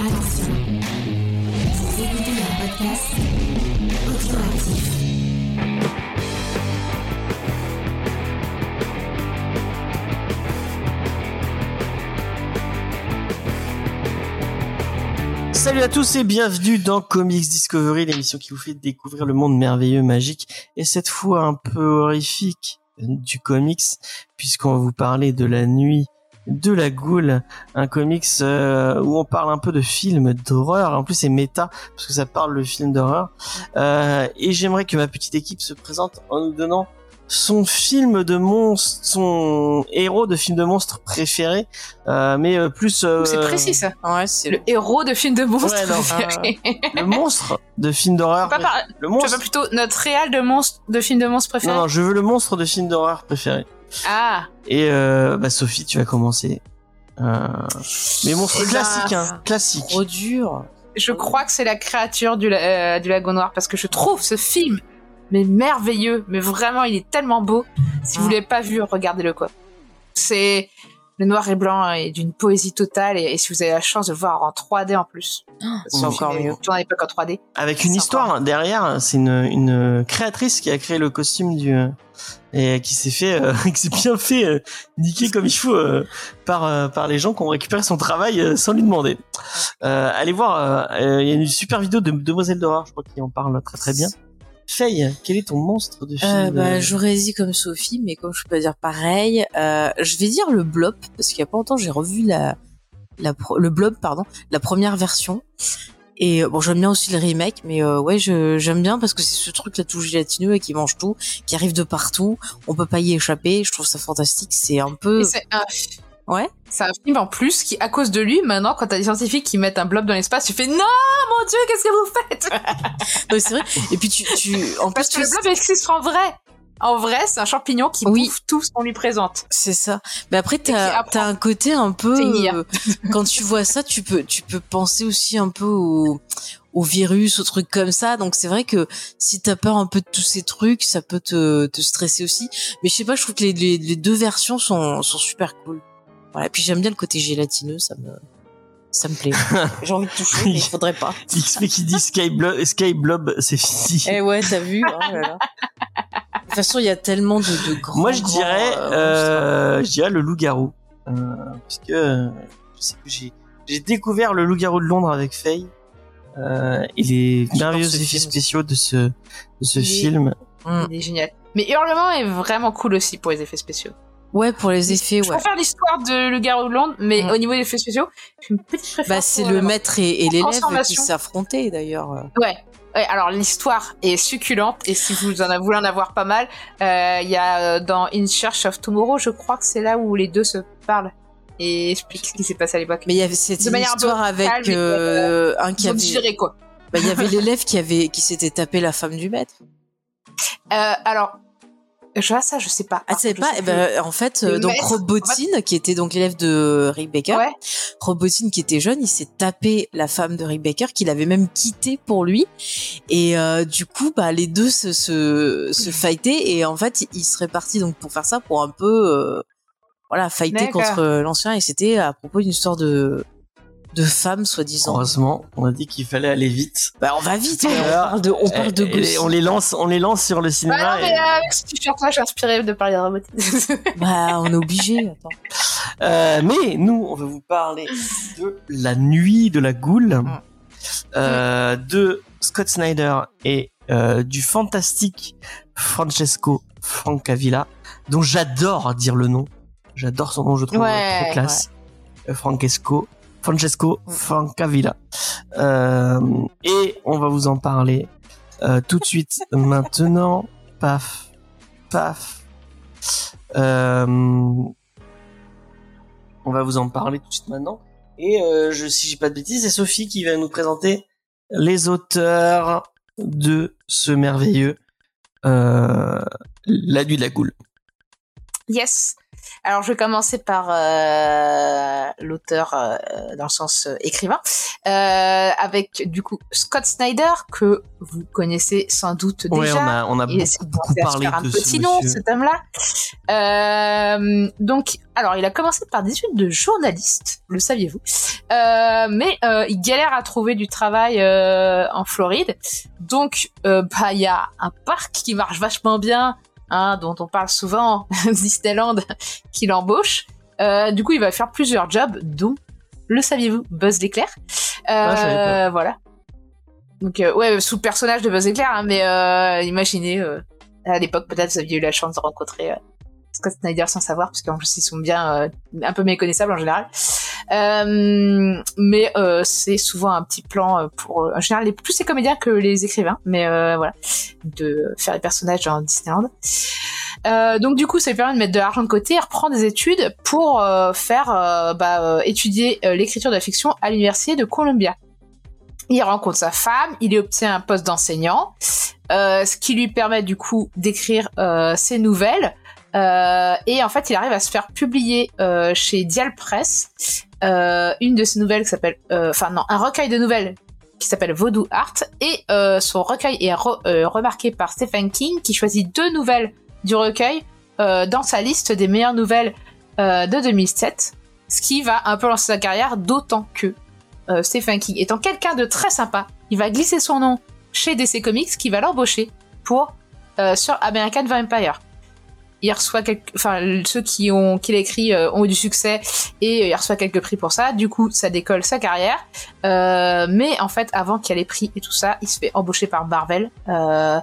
Attention, vous écoutez un. Salut à tous et bienvenue dans Comics Discovery, l'émission qui vous fait découvrir le monde merveilleux, magique et cette fois un peu horrifique du comics, puisqu'on va vous parler de la nuit de la goule, un comics euh, où on parle un peu de films d'horreur. En plus, c'est méta parce que ça parle de film d'horreur. Euh, et j'aimerais que ma petite équipe se présente en nous donnant son film de monstre, son héros de film de monstre préféré, euh, mais euh, plus. euh, C'est précis ça. Ouais, c'est Le héros de film de monstre. Ouais, non, préféré. le monstre de film d'horreur. Pas par- Le Tu veux pas plutôt notre réal de monstre de film de monstre préféré Non, non, je veux le monstre de film d'horreur préféré. Ah, Et euh, bah Sophie, tu vas commencer. Euh... Mais monstre classique, hein, classique. trop dur. je crois que c'est la créature du, la- euh, du lagon noir parce que je trouve ce film mais merveilleux, mais vraiment il est tellement beau. Si vous Ah. l'avez pas vu, regardez-le quoi. C'est le noir et blanc et d'une poésie totale et, et si vous avez la chance de le voir en 3D en plus, C'est encore mieux. Tourne à l'époque en 3D. Avec une histoire derrière, c'est une, une créatrice qui a créé le costume du et qui s'est fait, euh, qui s'est bien fait euh, niquer comme il faut euh, par par les gens qui ont récupéré son travail sans lui demander. Allez voir, il y a une super vidéo de Demoiselle d'horreur, je crois qui en parle très très bien. Faye, quel est ton monstre de film bah, j'aurais dit comme Sophie, mais comme je peux pas dire pareil, je vais dire le blob parce qu'il y a pas longtemps j'ai revu la, la pro- le blob pardon, la première version. Et euh, bon, j'aime bien aussi le remake, mais euh, ouais, je j'aime bien parce que c'est ce truc là tout gélatineux et qui mange tout, qui arrive de partout. On peut pas y échapper. Je trouve ça fantastique. C'est un peu un ouais. C'est un film en plus qui, à cause de lui, maintenant, quand t'as des scientifiques qui mettent un blob dans l'espace, tu fais non, mon dieu, qu'est-ce que vous faites? Non, c'est vrai. Et puis tu tu en Parce plus que tu le blob existe en vrai. En vrai, c'est un champignon qui Oui. bouffe tout ce qu'on lui présente. C'est ça. Mais après, t'as as un côté un peu. Euh, quand tu vois ça, tu peux tu peux penser aussi un peu au, au virus, aux trucs comme ça. Donc c'est vrai que si t'as peur un peu de tous ces trucs, ça peut te, te stresser aussi. Mais je sais pas, je trouve que les, les, les deux versions sont sont super cool. Voilà. Et puis j'aime bien le côté gélatineux, ça me ça me plaît. J'ai envie de toucher, mais il faudrait pas. XP qui dit Sky Blob, Sky c'est fini. Eh ouais, t'as vu oh là là. De toute façon, il y a tellement de, de grands. Moi, je grands, dirais, euh, euh, je dirais le loup-garou, euh, puisque euh, je sais que j'ai j'ai découvert le loup-garou de Londres avec Faye euh, et les merveilleux effets film. spéciaux de ce de ce Il est- film. Mm. Il est génial. Mais Hurlement est vraiment cool aussi pour les effets spéciaux. Ouais, pour les effets, Je ouais. préfère l'histoire de Le Londres, mais Mm. au niveau des effets spéciaux, j'ai une petite. Bah, c'est le maître et, et l'élève qui s'affrontaient d'ailleurs. Ouais. Ouais, alors l'histoire est succulente et si vous en avez voulu en avoir pas mal, euh, il y a euh, dans In Search of Tomorrow, je crois que c'est là où les deux se parlent et expliquent ce qui s'est passé à l'époque. Mais il y avait cette De manière histoire avec calme euh, un qui avait, digéré quoi. bah, il y avait l'élève qui avait qui s'était tapé la femme du maître. Euh, alors, je vois ça, je sais pas. Ah, tu sais pas sais Eh ben, en fait, Le euh, donc maître, Robotine, qui était donc l'élève de Rick Baker, Ouais. Robotine qui était jeune, il s'est tapé la femme de Rick Baker, qu'il avait même quitté pour lui. Et euh, du coup, bah les deux se se, se fightaient et en fait, ils seraient partis donc pour faire ça, pour un peu euh, voilà fighter contre l'ancien. Et c'était à propos d'une histoire de de femme soi-disant. Heureusement, on a dit qu'il fallait aller vite. Bah on va vite, mais on parle de on parle de Et- et gossip. on les lance, on les lance sur le Ah cinéma. non, mais et- euh, je suis inspirée de parler de. Bah on est obligé. Attends. Euh, mais nous, on va vous parler de La Nuit de la Goule, euh, de Scott Snyder et euh, du fantastique Francesco Francavilla, dont j'adore dire le nom. J'adore son nom, je trouve Ouais, trop classe. Francesco, Francesco Francavilla. Euh, et on va vous en parler euh, tout de suite maintenant. Paf, paf. Euh, on va vous en parler tout de suite maintenant. Et je, si j'ai pas de bêtises, c'est Sophie qui va nous présenter les auteurs de ce merveilleux La Nuit de la Goule. Yes. Alors, je vais commencer par euh, l'auteur euh, dans le sens euh, écrivain, euh, avec du coup Scott Snyder que vous connaissez sans doute Ouais, déjà. on a, on a beaucoup, beaucoup parlé faire un de petit nom, cet homme-là. Euh, donc, alors, il a commencé par des études de journaliste, le saviez-vous Euh, mais euh, il galère à trouver du travail euh, en Floride. Donc, bah, il y a un parc qui marche vachement bien, hein, dont on parle souvent, Disneyland, qui l'embauche. Euh, du coup, il va faire plusieurs jobs, dont, le saviez-vous, Buzz l'éclair. Ah, savais pas. voilà. Donc, euh, ouais, sous le personnage de Buzz l'éclair, hein, mais euh, imaginez, euh, à l'époque, peut-être, vous aviez eu la chance de rencontrer euh, Scott Snyder sans savoir, parce qu'en plus, ils sont bien euh, un peu méconnaissables en général. Euh, mais euh, c'est souvent un petit plan pour, en général, plus les comédiens que les écrivains, mais voilà, de faire les personnages dans Disneyland. Euh, donc du coup, ça lui permet de mettre de l'argent de côté et reprendre des études pour faire bah, étudier l'écriture de la fiction à l'université de Columbia. Il rencontre sa femme, il y obtient un poste d'enseignant, ce qui lui permet du coup d'écrire ses nouvelles. Euh, et en fait, il arrive à se faire publier euh, chez Dial Press euh, une de ses nouvelles qui s'appelle, enfin non, un recueil de nouvelles qui s'appelle Voodoo Art. Et son recueil est re- remarqué par Stephen King, qui choisit deux nouvelles du recueil dans sa liste des meilleures nouvelles de 2007, ce qui va un peu lancer sa carrière, d'autant que Stephen King étant quelqu'un de très sympa, il va glisser son nom chez DC Comics, qui va l'embaucher pour sur American Vampire. Il reçoit quelques, enfin ceux qui ont qu'il a écrit euh, ont eu du succès et euh, il reçoit quelques prix pour ça. Du coup, ça décolle sa carrière. Euh, mais en fait, avant qu'il y ait les prix et tout ça, il se fait embaucher par Marvel. Euh,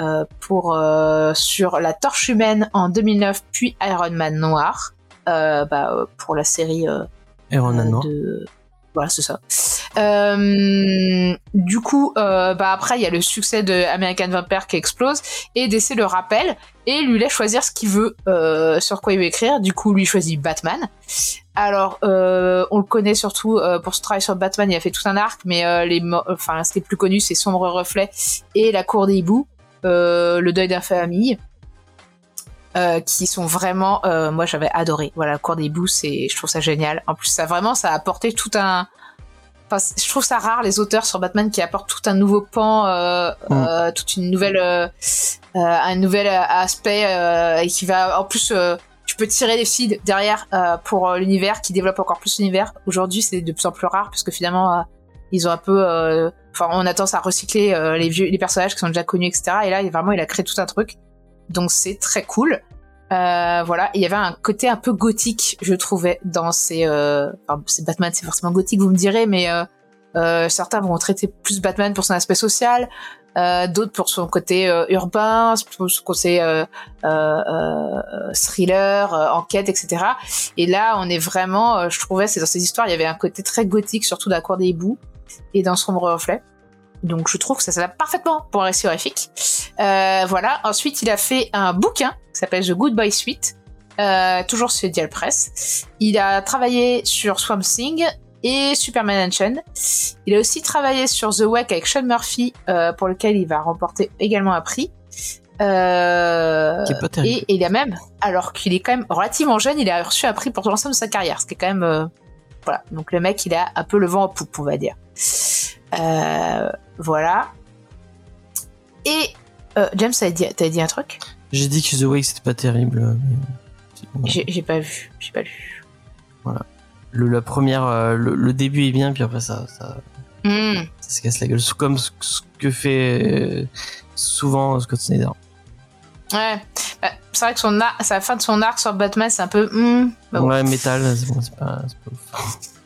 euh, pour sur la Torche humaine en 2009, puis Iron Man noir euh, bah, pour la série Iron Man noir. de voilà c'est ça. Euh, du coup, euh, bah après il y a le succès de American Vampire qui explose et DC le rappelle et lui laisse choisir ce qu'il veut euh, sur quoi il veut écrire. Du coup, lui choisit Batman. Alors, euh, on le connaît surtout pour ce travail sur Batman. Il a fait tout un arc, mais les, enfin, ce qui est plus connu, c'est Sombre Reflet et La Cour des hiboux, Le deuil d'un famille. Euh, qui sont vraiment euh, moi j'avais adoré. Voilà la cour des hiboux c'est je trouve ça génial. En plus ça vraiment ça a apporté tout un enfin, je trouve ça rare les auteurs sur Batman qui apportent tout un nouveau pan euh, Mm. euh, toute une nouvelle euh, euh, un nouvel aspect euh, et qui va en plus euh, tu peux tirer les fils derrière euh, pour l'univers qui développe encore plus l'univers. Aujourd'hui c'est de plus en plus rare parce que finalement euh, ils ont un peu euh, enfin on a tendance à recycler euh, les vieux les personnages qui sont déjà connus etc et là il- vraiment il a créé tout un truc donc c'est très cool euh, voilà, il y avait un côté un peu gothique, je trouvais, dans ces. Euh... C'est Batman, c'est forcément gothique, vous me direz, mais euh, euh, certains vont traiter plus Batman pour son aspect social, euh, d'autres pour son côté euh, urbain, pour son côté thriller, enquête, etc. Et là, on est vraiment, je trouvais, c'est dans ces histoires, il y avait un côté très gothique, surtout dans la cour des hiboux et dans Sombre Reflet. Donc je trouve que ça s'adapte parfaitement pour un récit horrifique. Euh, voilà. Ensuite, il a fait un bouquin qui s'appelle The Goodbye Suite, euh, toujours sur Dial Press. Il a travaillé sur Swamp Thing et Superman Unchained. Il a aussi travaillé sur The Wake avec Sean Murphy, euh, pour lequel il va remporter également un prix. Euh, et, et il a même, alors qu'il est quand même relativement jeune, il a reçu un prix pour l'ensemble de sa carrière, ce qui est quand même, euh, voilà. Donc le mec, il a un peu le vent en poupe, on va dire. Euh, voilà. Et euh, James, t'avais dit, dit un truc? J'ai dit que The Wake c'était pas terrible. euh, bon. J'ai pas vu, j'ai pas lu. Le, la première, le, le début est bien, puis après ça, ça, Hmm. ça se casse la gueule. Comme ce, ce que fait souvent Scott Snyder. Ouais. Bah, c'est vrai que son sa fin de son arc sur Batman, c'est un peu. hmm. Bah, bon. ouais, métal, c'est bon, c'est pas, c'est pas ouf.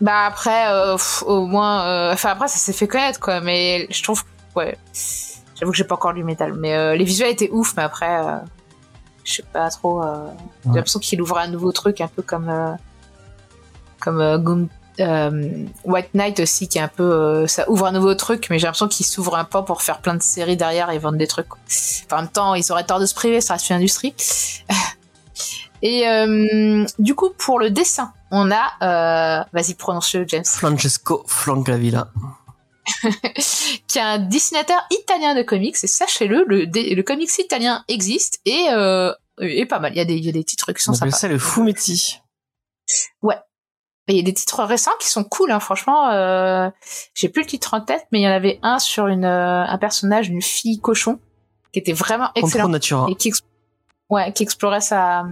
Bah après, euh, pff, au moins, euh, enfin après ça s'est fait connaître quoi, mais je trouve, ouais, j'avoue que j'ai pas encore lu Metal, mais euh, les visuels étaient ouf, mais après, euh, je sais pas trop. euh, J'ai Ouais. l'impression qu'il ouvre un nouveau truc, un peu comme euh, comme euh, Goom- White Knight aussi, qui est un peu, euh, ça ouvre un nouveau truc, mais j'ai l'impression qu'il s'ouvre un pan pour faire plein de séries derrière et vendre des trucs. quoi. Enfin, en même temps, ils auraient tort de se priver, ça reste une industrie. Et euh, du coup, pour le dessin, on a, euh, vas-y, prononce-le, James, Francesco Francavilla. qui est un dessinateur italien de comics. Et sachez-le, le, comics italien existe et euh, est pas mal. Il y a des, il y a des titres qui sont On sympas. ça le Fumetti. Et il y a des titres récents qui sont cool, hein, franchement. Euh, J'ai plus le titre en tête, mais il y en avait un sur une, euh, un personnage, une fille cochon, qui était vraiment excellent. Et qui, ouais, qui explorait sa,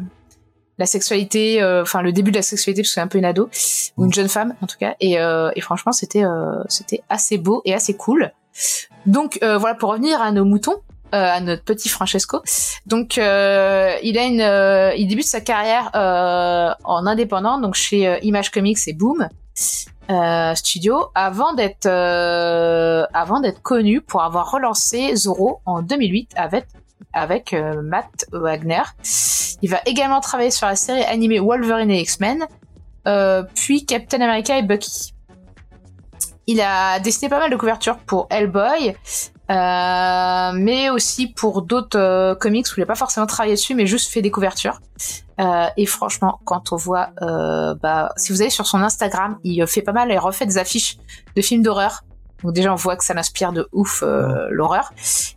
la sexualité, euh, enfin le début de la sexualité parce que c'est un peu une ado ou une jeune femme en tout cas. Et, euh, et franchement, c'était euh, c'était assez beau et assez cool. Donc voilà pour revenir à nos moutons. euh, à notre petit Francesco. Donc, euh, il a une, euh, il débute sa carrière en indépendant, donc chez Image Comics et Boom Studio, avant d'être, avant d'être connu pour avoir relancé Zorro en 2008 avec avec Matt Wagner. Il va également travailler sur la série animée Wolverine et X-Men, euh, puis Captain America et Bucky. Il a dessiné pas mal de couvertures pour Hellboy, euh, mais aussi pour d'autres euh, comics où il n'a pas forcément travaillé dessus, mais juste fait des couvertures. Euh, et franchement, quand on voit, euh, bah, si vous allez sur son Instagram, il fait pas mal, il refait des affiches de films d'horreur. Donc déjà, on voit que ça l'inspire de ouf euh, l'horreur.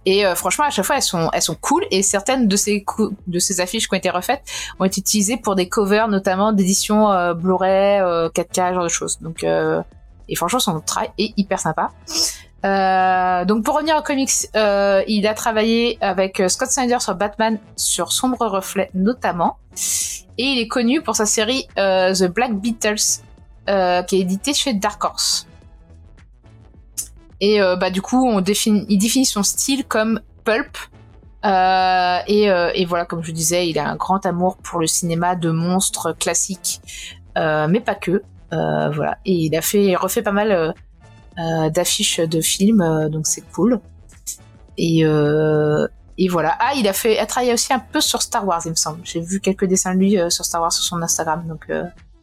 Et euh, franchement, à chaque fois, elles sont, elles sont cool. Et certaines de ces, de ces affiches qui ont été refaites ont été utilisées pour des covers, notamment d'éditions euh, Blu-ray, euh, 4K, ce genre de choses. Donc, euh, et franchement, son travail est hyper sympa. Euh, donc pour revenir aux comics, euh, il a travaillé avec euh, Scott Snyder sur Batman, sur Sombre Reflet notamment, et il est connu pour sa série euh, The Black Beatles, euh, qui est éditée chez Dark Horse. Et euh, bah du coup, on définit, il définit son style comme pulp. Euh, et, euh, et voilà, comme je disais, il a un grand amour pour le cinéma de monstres classiques, euh, mais pas que. Euh, voilà, et il a fait, il refait pas mal euh, d'affiches de films, donc c'est cool. Et, et voilà. Ah, il a fait, a travaillé aussi un peu sur Star Wars, il me semble. J'ai vu quelques dessins de lui sur Star Wars sur son Instagram, donc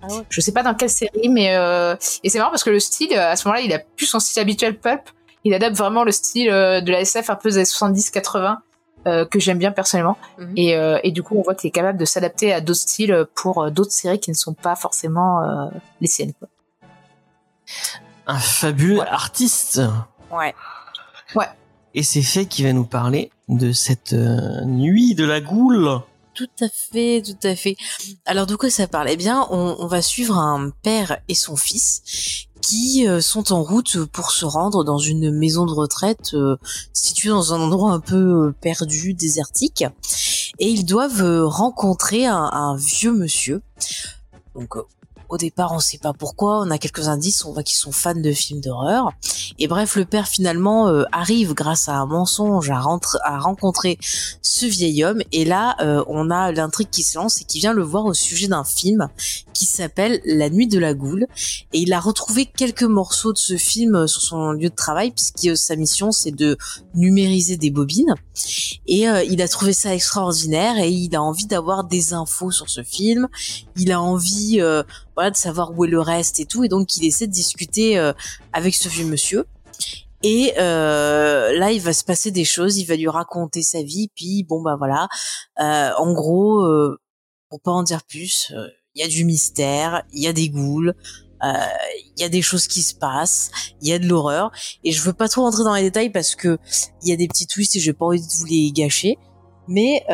Ah ouais. je sais pas dans quelle série, mais euh, et c'est marrant parce que le style, euh, à ce moment-là, il a plus son style habituel pulp. Il adapte vraiment le style euh, de la SF un peu des années 70-80 euh, que j'aime bien personnellement. Mhm. Et, euh, et du coup, on voit qu'il est capable de s'adapter à d'autres styles pour d'autres séries qui ne sont pas forcément euh, les siennes. Quoi. Un fabuleux artiste. Ouais. Et c'est fait qui va nous parler de cette euh, nuit de la goule. Tout à fait, tout à fait. Alors de quoi ça parle Eh bien, on, va suivre un père et son fils qui euh, sont en route pour se rendre dans une maison de retraite euh, située dans un endroit un peu euh, perdu, désertique. Et ils doivent rencontrer un, un vieux monsieur. Donc au départ, on sait pas pourquoi. On a quelques indices. On voit qu'ils sont fans de films d'horreur. Et bref, le père finalement euh, arrive grâce à un mensonge à, rentre- à rencontrer ce vieil homme. Et là, euh, on a l'intrigue qui se lance et qui vient le voir au sujet d'un film qui s'appelle La Nuit de la Goule. Et il a retrouvé quelques morceaux de ce film euh, sur son lieu de travail puisque euh, sa mission c'est de numériser des bobines. Et euh, il a trouvé ça extraordinaire et il a envie d'avoir des infos sur ce film. Il a envie euh, voilà de savoir où est le reste et tout. Et donc il essaie de discuter euh, avec ce vieux monsieur. Et euh, là, il va se passer des choses. Il va lui raconter sa vie. Puis bon bah voilà. Euh, en gros, pour pas en dire plus, il y a du mystère, il y a des ghouls, il y a des choses qui se passent, il y a de l'horreur. Et je veux pas trop rentrer dans les détails parce que il y a des petits twists et j'ai pas envie de vous les gâcher. Mais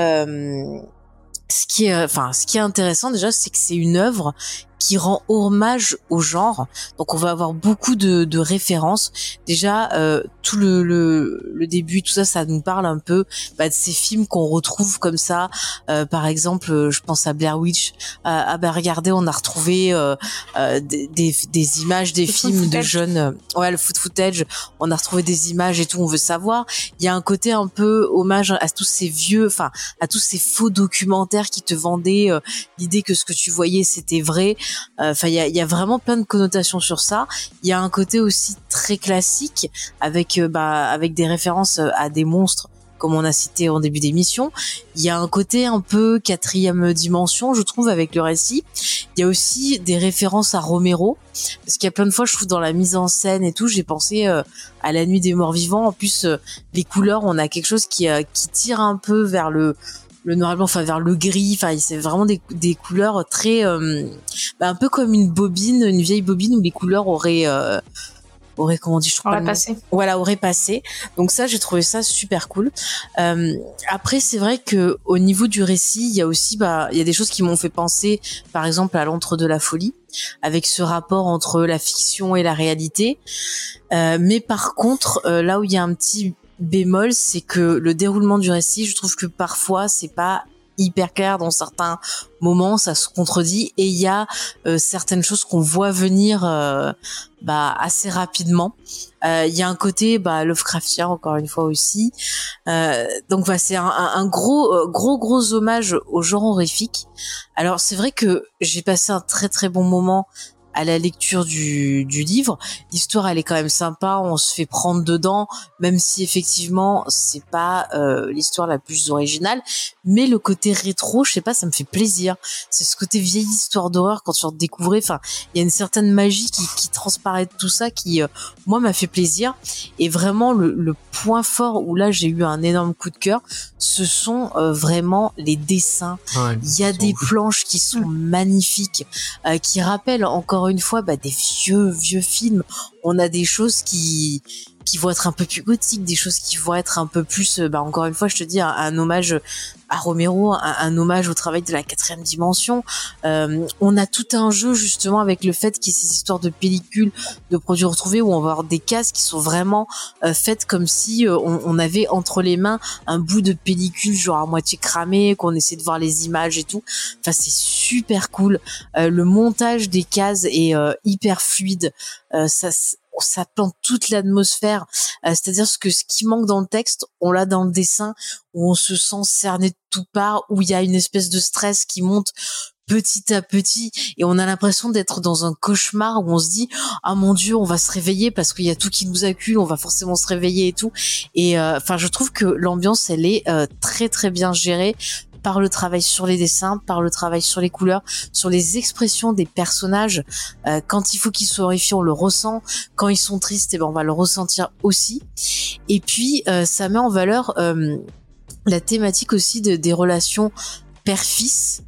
ce qui enfin, ce qui est intéressant déjà, c'est que c'est une œuvre qui rend hommage au genre. Donc on va avoir beaucoup de, de références. Déjà, euh, tout le, le, le début, tout ça, ça nous parle un peu bah, de ces films qu'on retrouve comme ça. Euh, par exemple, euh, je pense à Blair Witch. Euh, ah bah regardez, on a retrouvé euh, euh, des, des, des images des Le films de jeunes. Ouais, le foot footage. On a retrouvé des images et tout. On veut savoir. Il y a un côté un peu hommage à tous ces vieux, enfin à tous ces faux documentaires qui te vendaient l'idée que ce que tu voyais c'était vrai. Enfin, il y a, vraiment plein de connotations sur ça. Il y a un côté aussi très classique avec euh, bah, avec des références euh, à des monstres comme on a cité en début d'émission. Il y a un côté un peu quatrième dimension, je trouve, avec le récit. Il y a aussi des références à Romero, parce qu'il y a plein de fois, je trouve, dans la mise en scène et tout, j'ai pensé euh, à La Nuit des Morts Vivants. En plus, les couleurs, on a quelque chose qui, qui tire un peu vers le le noir et blanc, enfin vers le gris. Enfin, c'est vraiment des, des couleurs très, euh, bah, un peu comme une bobine, une vieille bobine où les couleurs auraient euh, auraient comment on dit, je trouve passé. voilà aurait passé donc ça j'ai trouvé ça super cool Euh, après c'est vrai que au niveau du récit il y a aussi bah il y a des choses qui m'ont fait penser par exemple à l'entre de la folie avec ce rapport entre la fiction et la réalité Euh, mais par contre euh, là où il y a un petit bémol c'est que le déroulement du récit je trouve que parfois c'est pas hyper clair dans certains moments, ça se contredit et il y a euh, certaines choses qu'on voit venir euh, bah, assez rapidement. Euh, il y a un côté bah, Lovecraftien encore une fois aussi. donc voilà, c'est un, un, gros gros gros hommage au genre horrifique. Alors c'est vrai que j'ai passé un très très bon moment à la lecture du, du livre. L'histoire, elle est quand même sympa, on se fait prendre dedans, même si effectivement c'est pas euh, l'histoire la plus originale, mais le côté rétro, je sais pas, ça me fait plaisir. C'est ce côté vieille histoire d'horreur quand tu redécouvrais. Enfin, il y a une certaine magie qui, qui transparaît de tout ça, qui euh, moi m'a fait plaisir. Et vraiment le, le, point fort où là j'ai eu un énorme coup de cœur, ce sont euh, vraiment les dessins. il y a des planches qui sont magnifiques, qui rappellent encore une fois bah, des vieux vieux films. On a des choses qui qui vont être un peu plus gothiques, des choses qui vont être un peu plus, euh, bah encore une fois, je te dis, un, hommage à Romero, un, hommage au travail de la quatrième dimension. Euh, on a tout un jeu justement avec le fait qu'il y ait ces histoires de pellicules, de produits retrouvés, où on va avoir des cases qui sont vraiment euh, faites comme si on, on, avait entre les mains un bout de pellicule genre à moitié cramé, qu'on essaie de voir les images et tout. Enfin, c'est super cool. le montage des cases est hyper fluide. ça ça plante toute l'atmosphère. Euh, c'est-à-dire que ce qui manque dans le texte, on l'a dans le dessin, où on se sent cerné de tout part, où il y a une espèce de stress qui monte petit à petit et on a l'impression d'être dans un cauchemar où on se dit ah mon dieu on va se réveiller parce qu'il y a tout qui nous accule on va forcément se réveiller et tout et euh, enfin je trouve que l'ambiance elle est euh, très très bien gérée par le travail sur les dessins, par le travail sur les couleurs, sur les expressions des personnages. Euh, quand il faut qu'ils soient horrifiés, on le ressent. Quand ils sont tristes, eh ben on va le ressentir aussi. Et puis euh, ça met en valeur euh, la thématique aussi de, des relations père-fils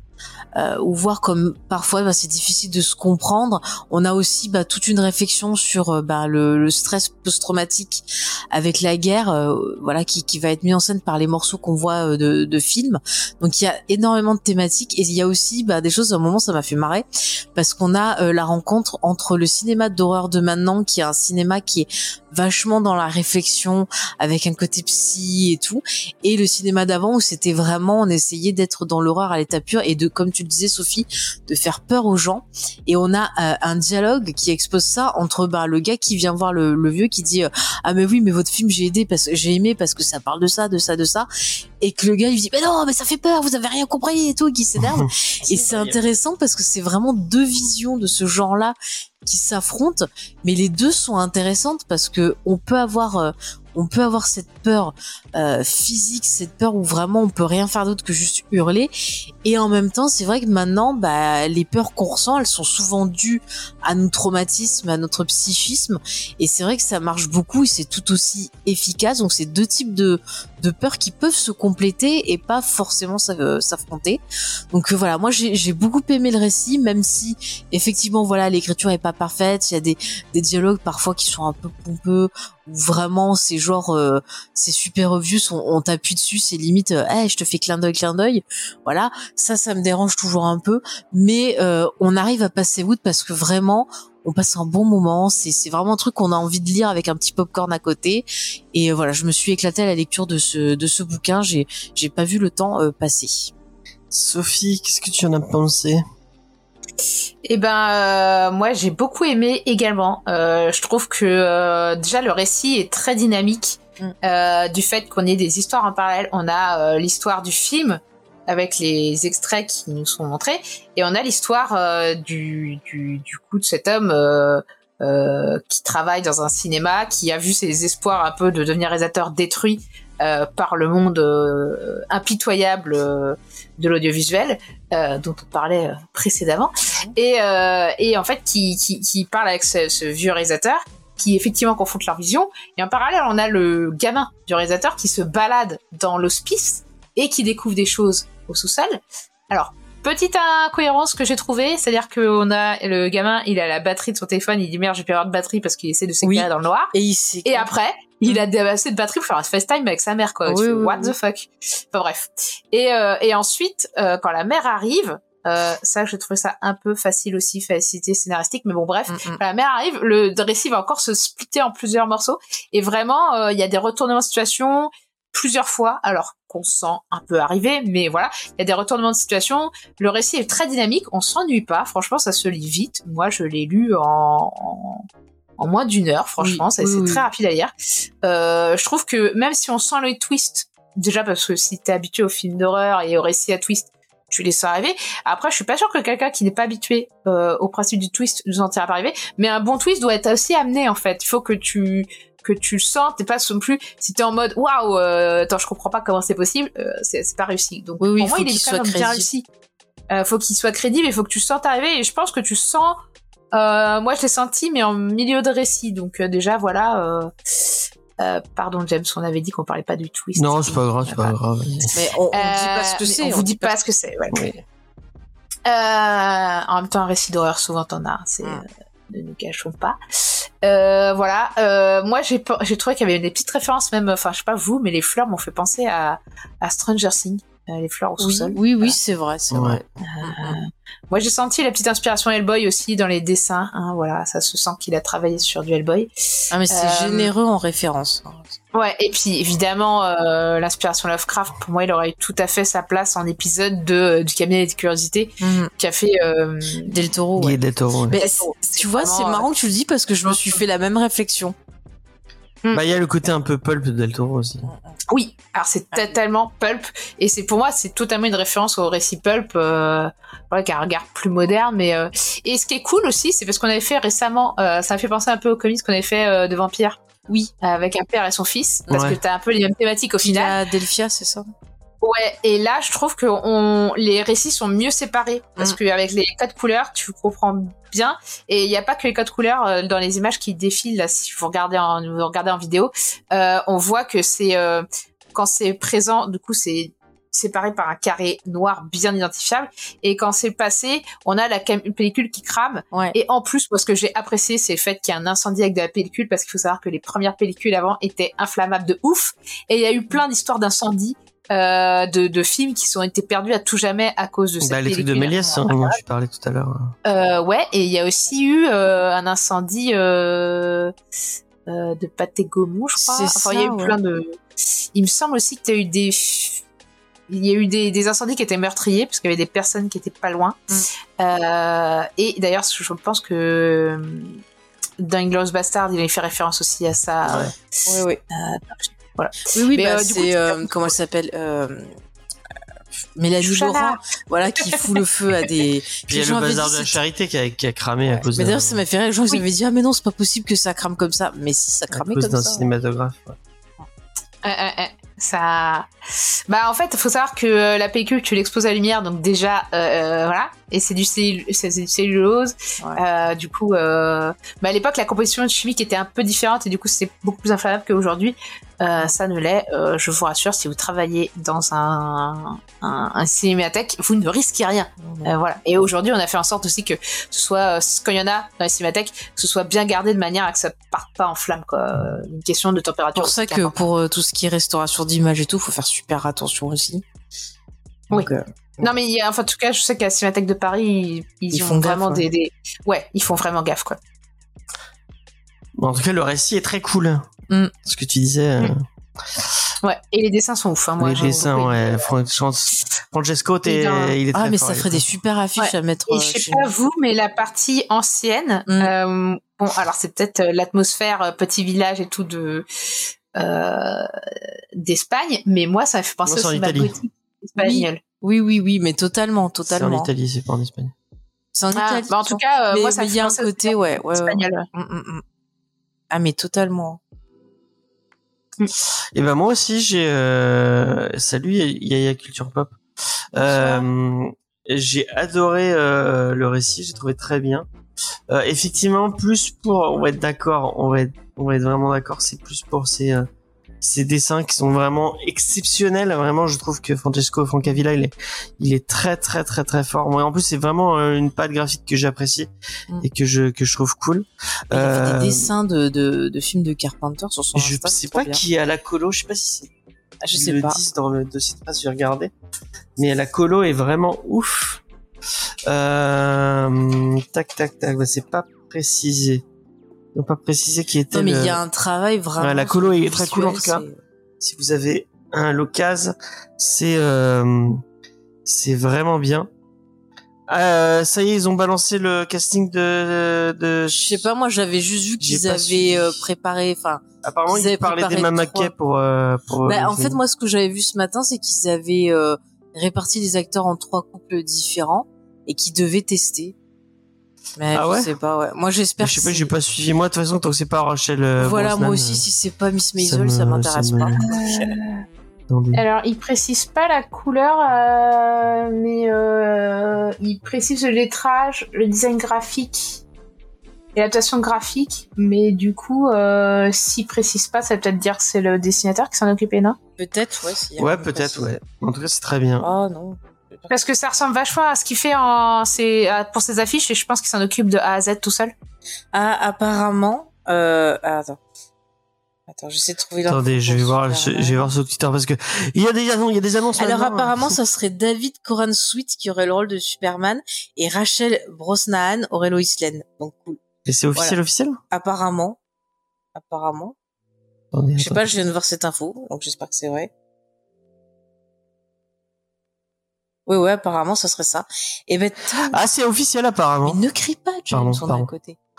euh, ou voir comme parfois bah, c'est difficile de se comprendre. On a aussi bah, toute une réflexion sur euh, bah, le, le, stress post-traumatique avec la guerre, euh, voilà, qui, qui, va être mis en scène par les morceaux qu'on voit euh, de, de films. Donc il y a énormément de thématiques et il y a aussi bah, des choses. À un moment, ça m'a fait marrer parce qu'on a la rencontre entre le cinéma d'horreur de maintenant, qui est un cinéma qui est vachement dans la réflexion, avec un côté psy et tout, et le cinéma d'avant où c'était vraiment on essayait d'être dans l'horreur à l'état pur et de, comme tu disais Sophie, de faire peur aux gens. Et on a euh, un dialogue qui expose ça entre bah, le gars qui vient voir le, vieux qui dit euh, ah mais oui mais votre film j'ai aidé parce que j'ai aimé parce que ça parle de ça de ça de ça et que le gars il dit mais non mais ça fait peur vous avez rien compris et tout et qui s'énerve et c'est intéressant parce que c'est vraiment deux visions de ce genre là qui s'affrontent, mais les deux sont intéressantes parce que on peut avoir euh, on peut avoir cette peur euh, physique, cette peur où vraiment on peut rien faire d'autre que juste hurler. Et en même temps, c'est vrai que maintenant, bah, les peurs qu'on ressent, elles sont souvent dues à nos traumatismes, à notre psychisme. Et c'est vrai que ça marche beaucoup et c'est tout aussi efficace. Donc c'est deux types de, de peurs qui peuvent se compléter et pas forcément euh, s'affronter. Donc euh, voilà, moi j'ai beaucoup aimé le récit, même si effectivement voilà l'écriture est pas parfaite. Il y a des, des dialogues parfois qui sont un peu pompeux vraiment c'est genre euh, c'est super obvious on, on t'appuie dessus c'est limite euh, hey, je te fais clin d'œil clin d'œil. Voilà ça ça me dérange toujours un peu mais euh, on arrive à passer wood parce que vraiment on passe un bon moment c'est c'est vraiment un truc qu'on a envie de lire avec un petit popcorn à côté. Et voilà je me suis éclatée à la lecture de ce de ce bouquin j'ai j'ai pas vu le temps passer. Sophie qu'est-ce que tu en as pensé? Eh ben, euh, moi j'ai beaucoup aimé également. Euh, je trouve que euh, déjà le récit est très dynamique mm. du fait qu'on ait des histoires en parallèle. On a l'histoire du film avec les extraits qui nous sont montrés et on a l'histoire du, du, du coup de cet homme qui travaille dans un cinéma, qui a vu ses espoirs un peu de devenir réalisateur détruits euh, par le monde euh, impitoyable euh, de l'audiovisuel dont on parlait précédemment. Et, et en fait qui, qui, parle avec ce, ce, vieux réalisateur qui effectivement confronte leur vision. Et en parallèle on a le gamin du réalisateur qui se balade dans l'hospice et qui découvre des choses au sous-sol. Alors petite incohérence que j'ai trouvée, c'est-à-dire qu'on a le gamin, il a la batterie de son téléphone, il dit merde, j'ai perdu de batterie parce qu'il essaie de s'éclairer dans le noir. Et, il et après, il a assez de batterie pour faire un FaceTime avec sa mère, quoi. What the fuck Enfin bref. Et, euh, et ensuite, euh, quand la mère arrive, euh, ça, j'ai trouvé ça un peu facile aussi, facilité scénaristique, mais bon, bref. Mm, mm. Quand la mère arrive, le récit va encore se splitter en plusieurs morceaux. Et vraiment, euh, il y a des retournements de situation. Plusieurs fois, alors qu'on se sent un peu arrivé, mais voilà, il y a des retournements de situation. Le récit est très dynamique, on s'ennuie pas. Franchement, ça se lit vite. Moi, je l'ai lu en, en, en moins d'une heure, franchement, c'est oui, c'est oui. très rapide à lire. Euh, je trouve que même si on sent le twist, déjà parce que si t'es habitué aux films d'horreur et aux récits à twist, tu les sens arriver. Après, je suis pas sûre que quelqu'un qui n'est pas habitué euh, au principe du twist nous en tire pas arriver. Mais un bon twist doit être aussi amené en fait. Il faut que tu que tu le sens. T'es pas non plus si t'es en mode waouh, euh, attends, je comprends pas comment c'est possible. euh, c'est pas réussi. Donc Oui, oui, pour moi, faut il est qu'il quand même bien réussi. Euh, faut qu'il soit crédible. Il faut que tu le sentes arriver. Et je pense que tu sens. Euh, moi, je l'ai senti, mais en milieu de récit. Donc euh, déjà, voilà. Euh, euh, pardon, James, on avait dit qu'on parlait pas du twist. Non, c'est pas grave, c'est pas grave. Mais on, on dit pas ce que mais c'est. On on vous dit pas ce que c'est. Ouais. Euh, en même temps, un récit d'horreur, souvent t'en as. C'est, Mm. Ne nous cachons pas. Euh, voilà. Euh, moi, j'ai trouvé qu'il y avait des petites références, même. Enfin, je sais pas vous, mais les fleurs m'ont fait penser à, à Stranger Things. Euh, les fleurs au sous-sol. oui, oui, c'est vrai, c'est vrai. Ouais. Moi, j'ai senti la petite inspiration Hellboy aussi dans les dessins. Hein, voilà, ça se sent qu'il a travaillé sur du Hellboy. Ah, mais c'est Euh, généreux en référence. Ouais, et puis évidemment, euh, l'inspiration Lovecraft, pour moi, il aurait eu tout à fait sa place en épisode de, du cabinet des curiosités Mhm. qui a fait. Euh, Del Toro, ouais. Del Toro, ouais. Mais tu vois, c'est euh, marrant que tu le dis parce que je me suis fait la même réflexion. Bah, il y a le côté un peu pulp de del Toro aussi. Oui, alors c'est totalement pulp, et c'est pour moi c'est totalement une référence au récit pulp, euh, voilà, qui a un regard plus moderne. Mais euh, et ce qui est cool aussi, c'est parce qu'on avait fait récemment, euh, ça m'a fait penser un peu aux comics qu'on avait fait euh, de vampires. Oui. Avec un père et son fils, parce Ouais. que t'as un peu les mêmes thématiques au final. Delphia, c'est ça? Ouais, et là, je trouve que on, les récits sont mieux séparés parce Mm. qu'avec les codes couleurs, tu comprends bien. Et il n'y a pas que les codes couleurs euh, dans les images qui défilent. Là, si vous regardez en, vous regardez en vidéo, euh, on voit que c'est euh, quand c'est présent, du coup, c'est séparé par un carré noir bien identifiable. Et quand c'est passé, on a la cam- pellicule qui crame. Ouais. Et en plus, moi, ce que j'ai apprécié, c'est le fait qu'il y a un incendie avec de la pellicule, parce qu'il faut savoir que les premières pellicules avant étaient inflammables de ouf. Et il y a eu plein d'histoires d'incendies, euh, de, de films qui sont été perdus à tout jamais à cause de cette Bah, les trucs de. Méliès, hein, dont tu parlais tout à l'heure. Euh, ouais, et il y a aussi eu euh, un incendie euh, euh, de Pathé Gaumont, je crois. Enfin, il y a eu ouais. plein de. Il me semble aussi que tu as eu des. Il y a eu des, des incendies qui étaient meurtriers, parce qu'il y avait des personnes qui étaient pas loin. Mm. Euh, et d'ailleurs, je pense que dans Inglourious Bastard, il avait fait référence aussi à ça. Ouais. Oui, oui. Voilà. Oui, oui, Mais, bah, euh, c'est. euh, comment elle s'appelle euh, Mélanie Shoshana. Laurent, voilà, qui fout le feu à des. Puis il y a le bazar de la charité qui a, qui a cramé à cause Mais d'un- d'ailleurs, ça m'a fait rire. Les gens ils Oui. avaient dit Ah, mais non, c'est pas possible que ça crame comme ça. Mais si, ça à cramait cause comme d'un ça. cinématographe. ouais. Euh, euh, euh, ça bah en fait il faut savoir que euh, la pellicule tu l'exposes à la lumière donc déjà voilà et c'est du, cellu- c'est du cellulose Ouais. Euh, du coup euh... bah, à l'époque la composition chimique était un peu différente et du coup c'est beaucoup plus inflammable qu'aujourd'hui euh, ça ne l'est euh, je vous rassure si vous travaillez dans un, un, un cinémathèque vous ne risquez rien Euh, voilà et aujourd'hui on a fait en sorte aussi que ce soit euh, quand il y en a dans les cinémathèques que ce soit bien gardé de manière à que ça parte pas en flamme quoi une question de température pour ça que pour euh, tout ce qui est restauration d'image et tout, faut faire super attention aussi. Donc, euh, Non mais il y a, enfin, en tout cas, je sais qu'à la Cinémathèque de Paris, ils, ils Ils ont font gaffe, vraiment ouais. des, des, ouais, ils font vraiment gaffe quoi. En tout cas, le récit est très cool. Mm. Ce que tu disais. euh, Ouais. Et les dessins sont ouf. Hein, moi, les dessins, ouais. Francesco, t'es- Il est très Ah, mais fort, ça ferait des super affiches Ouais. à mettre. Et euh, je sais chez pas vous, mais la partie ancienne, Mm. euh, bon, alors c'est peut-être euh, l'atmosphère petit village et tout de euh, d'Espagne, mais moi ça m'a fait penser aussi à ma Italie. gothique espagnole. Oui, oui, oui, mais totalement, C'est en totalement. Italie, c'est pas en Espagne. C'est en Ah, Italie. bah, en tout cas, mais moi ça me il y a un fait penser côté, ouais, ouais, ouais. espagnol. Mm, mm, mm. Ah, mais totalement. Et ben moi aussi j'ai euh... salut Yaya Culture Pop. Euh, j'ai adoré euh, le récit, j'ai trouvé très bien. Euh, effectivement, plus pour on va être d'accord, on va être on va être vraiment d'accord, c'est plus pour ces euh, ces dessins qui sont vraiment exceptionnels. Vraiment, je trouve que Francesco Francavilla il est il est très très très très fort. Moi en plus, c'est vraiment euh, une patte graphique que j'apprécie Mm. et que je que je trouve cool. Il fait Euh, des dessins de, de, de films de Carpenter sur son je Insta, sais pas bien. qui est à la colo, je sais pas si c'est Ah, je sais le pas. dans le dossier de presse, j'ai regardé. Mais la colo est vraiment ouf. Euh, tac, tac, tac, bah, c'est pas précisé. Ils n'ont pas précisé qui était Non, mais le- il y a un travail vraiment. Ouais, la colo est très cool, en tout cas. Si vous avez à l'occasion. C'est euh, c'est vraiment bien. Euh, ça y est, ils ont balancé le casting de de. Je sais pas, moi j'avais juste vu qu'ils avaient euh, préparé, enfin, Apparemment, ils ils parlaient d'Emma trois. Mackey pour. euh, pour Bah, euh, en fait, moi, ce que j'avais vu ce matin, c'est qu'ils avaient réparti les acteurs en trois couples différents et qu'ils devaient tester. Mais Ah je ouais sais pas, ouais. Moi, j'espère je sais pas, j'ai pas suivi. Moi, de toute façon, tant que c'est pas Rachel. euh, Voilà, Brosnan, moi aussi, euh, si c'est pas Miss Maisel, ça m'intéresse pas. attendez. Alors, il précise pas la couleur, euh, mais euh, il précise le lettrage, le design graphique et l'adaptation graphique. Mais du coup, euh, s'il précise pas, ça veut peut-être dire que c'est le dessinateur qui s'en occupait, non? Peut-être, ouais. Ouais, peut-être, ouais. En tout cas, c'est très bien. Oh non. Parce que ça ressemble vachement à ce qu'il fait en, c'est, à- pour ses affiches et je pense qu'il s'en occupe de A à Z tout seul. Ah, apparemment, euh, ah, attends. Attends, j'essaie de trouver l'info Attendez, je vais voir, je, je vais voir sur Twitter parce que il y a des annonces, il y a des annonces. Alors maintenant, apparemment, ça serait David Coran Sweet qui aurait le rôle de Superman et Rachel Brosnahan aurait Lois Lane. Donc cool. Et c'est officiel, officiel? Apparemment, apparemment. Attendez, Je sais attends. pas, je viens de voir cette info, donc j'espère que c'est vrai. Oui, ouais, apparemment, ça serait ça. Et ben, tant- Ah, c'est officiel apparemment. mais ne crie pas, James, Pardon, pardon. à côté.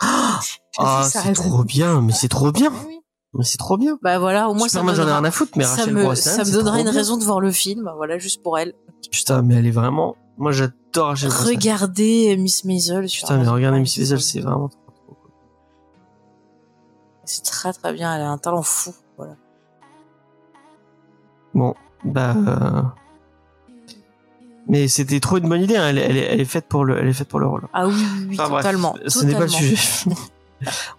Ah, ça c'est trop bien, mais c'est trop bien, Oui. mais c'est trop bien. Bah voilà, au moins ça Superman, me donnera, rien à foutre, mais ça Rachel me, Brosnan, ça me donnera une bien. raison de voir le film, voilà, juste pour elle. Putain, mais elle est vraiment. Moi, j'adore Rachel Brosnan. Regardez Miss Maisel Putain, mais regardez Miss Maisel, c'est vraiment trop, trop cool. C'est très très bien, elle a un talent fou, voilà. Bon, bah. euh, Mais c'était trop une bonne idée. hein. Elle, elle, est- elle est faite pour le, elle est faite pour le rôle. Ah oui, oui, oui, Enfin, bref, totalement. ce n'est pas le sujet.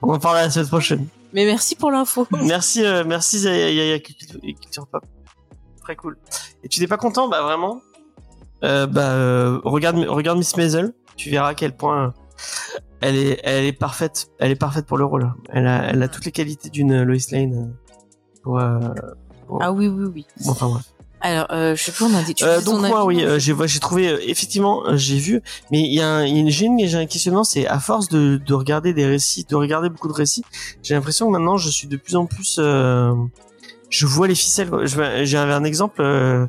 On en parlera la semaine prochaine. Mais merci pour l'info. Merci, euh, merci Yaya Yaya Culture Pop. Très cool. Et tu n'es pas content? Bah vraiment. Euh, bah euh, regarde, regarde Miss Maisel. Tu verras à quel point elle est, elle est parfaite. Elle est parfaite pour le rôle. Elle a, elle a toutes les qualités d'une Lois Lane. euh, Pour, euh, Ah oui, oui, oui. bon, enfin bref. Alors, euh, je on a dit. tu Euh, donc moi oui, euh, j'ai trouvé euh, effectivement euh, j'ai vu, mais il y a un, y a une- j'ai une- j'ai un questionnement, c'est à force de, de regarder des récits, de regarder beaucoup de récits, j'ai l'impression que maintenant je suis de plus en plus, euh, je vois les ficelles. Je J'ai un, un exemple, euh,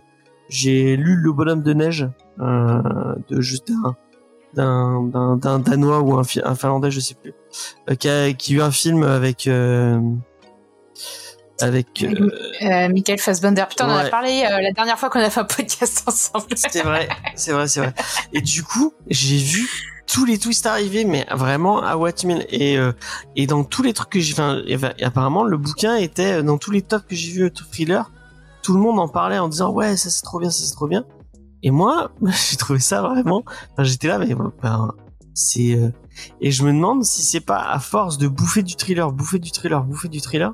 j'ai lu Le Bonhomme de neige euh, de juste un d'un d'un d'un danois ou un, fi- un finlandais, je sais plus, euh, qui a qui a eu un film avec euh, avec euh, Euh, Michael Fassbender. Putain, on en a parlé euh, la dernière fois qu'on a fait un podcast ensemble. C'est vrai, c'est vrai, c'est vrai. Et du coup, j'ai vu tous les twists arriver, mais vraiment à mean. Et, euh, et dans tous les trucs que j'ai, enfin, et apparemment, le bouquin était dans tous les tops que j'ai vu euh, thriller. Tout le monde en parlait en disant ouais, ça c'est trop bien, ça c'est trop bien. Et moi, j'ai trouvé ça vraiment. Enfin, j'étais là, mais ben, c'est. euh, Et je me demande si c'est pas à force de bouffer du thriller, bouffer du thriller, bouffer du thriller,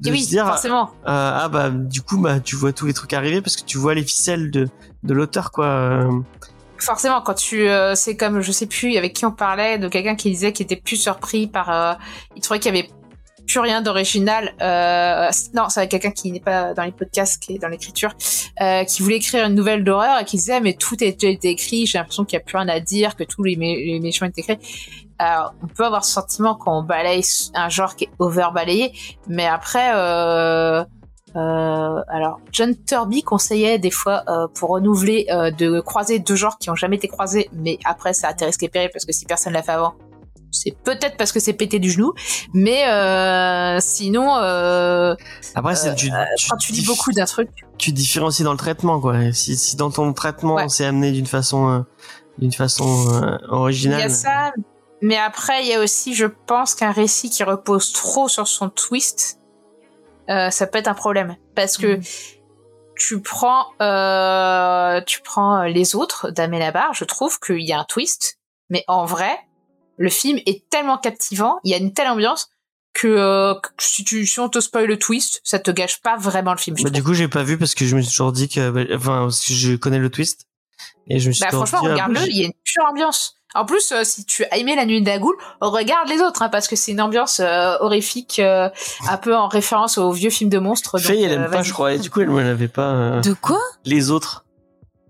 de oui, se dire forcément. euh, ah bah du coup bah tu vois tous les trucs arriver parce que tu vois les ficelles de de l'auteur quoi. euh. Forcément, quand tu, euh, c'est comme, je sais plus avec qui on parlait, de quelqu'un qui disait qu'il était plus surpris par, euh, il trouvait qu'il y avait plus rien d'original. Euh, non, c'est quelqu'un qui n'est pas dans les podcasts, qui est dans l'écriture, euh, qui voulait écrire une nouvelle d'horreur et qui disait mais tout a déjà été écrit, j'ai l'impression qu'il y a plus rien à dire, que tous les, mé- les méchants étaient écrits. Alors, on peut avoir ce sentiment qu'on balaye un genre qui est over balayé, mais après, euh, euh, alors, John Turby conseillait des fois euh, pour renouveler euh, de croiser deux genres qui ont jamais été croisés, mais après ça a risqué péril parce que si personne l'a fait avant, c'est peut-être parce que c'est pété du genou, mais euh, sinon, euh, Après c'est tu, quand tu lis dif- beaucoup d'un truc, tu différencies dans le traitement quoi. Si si dans ton traitement Ouais. c'est amené d'une façon euh, d'une façon euh, il y originale. a ça, mais après il y a aussi, je pense qu'un récit qui repose trop sur son twist, euh, ça peut être un problème parce que Mhm. tu prends euh, tu prends les autres d'Amel Barre, je trouve qu'il y a un twist, mais en vrai, le film est tellement captivant, il y a une telle ambiance que, euh, que si tu si on te spoil le twist, ça te gâche pas vraiment le film. Bah, du coup j'ai pas vu parce que je me suis toujours dit que bah, enfin parce que je connais le twist et je me suis Bah, franchement, ah, regarde-le, il y a une pure ambiance. En plus, euh, si tu as aimé La Nuit d'Agoul, regarde les autres, hein, parce que c'est une ambiance euh, horrifique, euh, un peu en référence aux vieux films de monstres. Faye elle euh, aime pas je crois et du coup elle me l'avait pas euh, De quoi? les autres.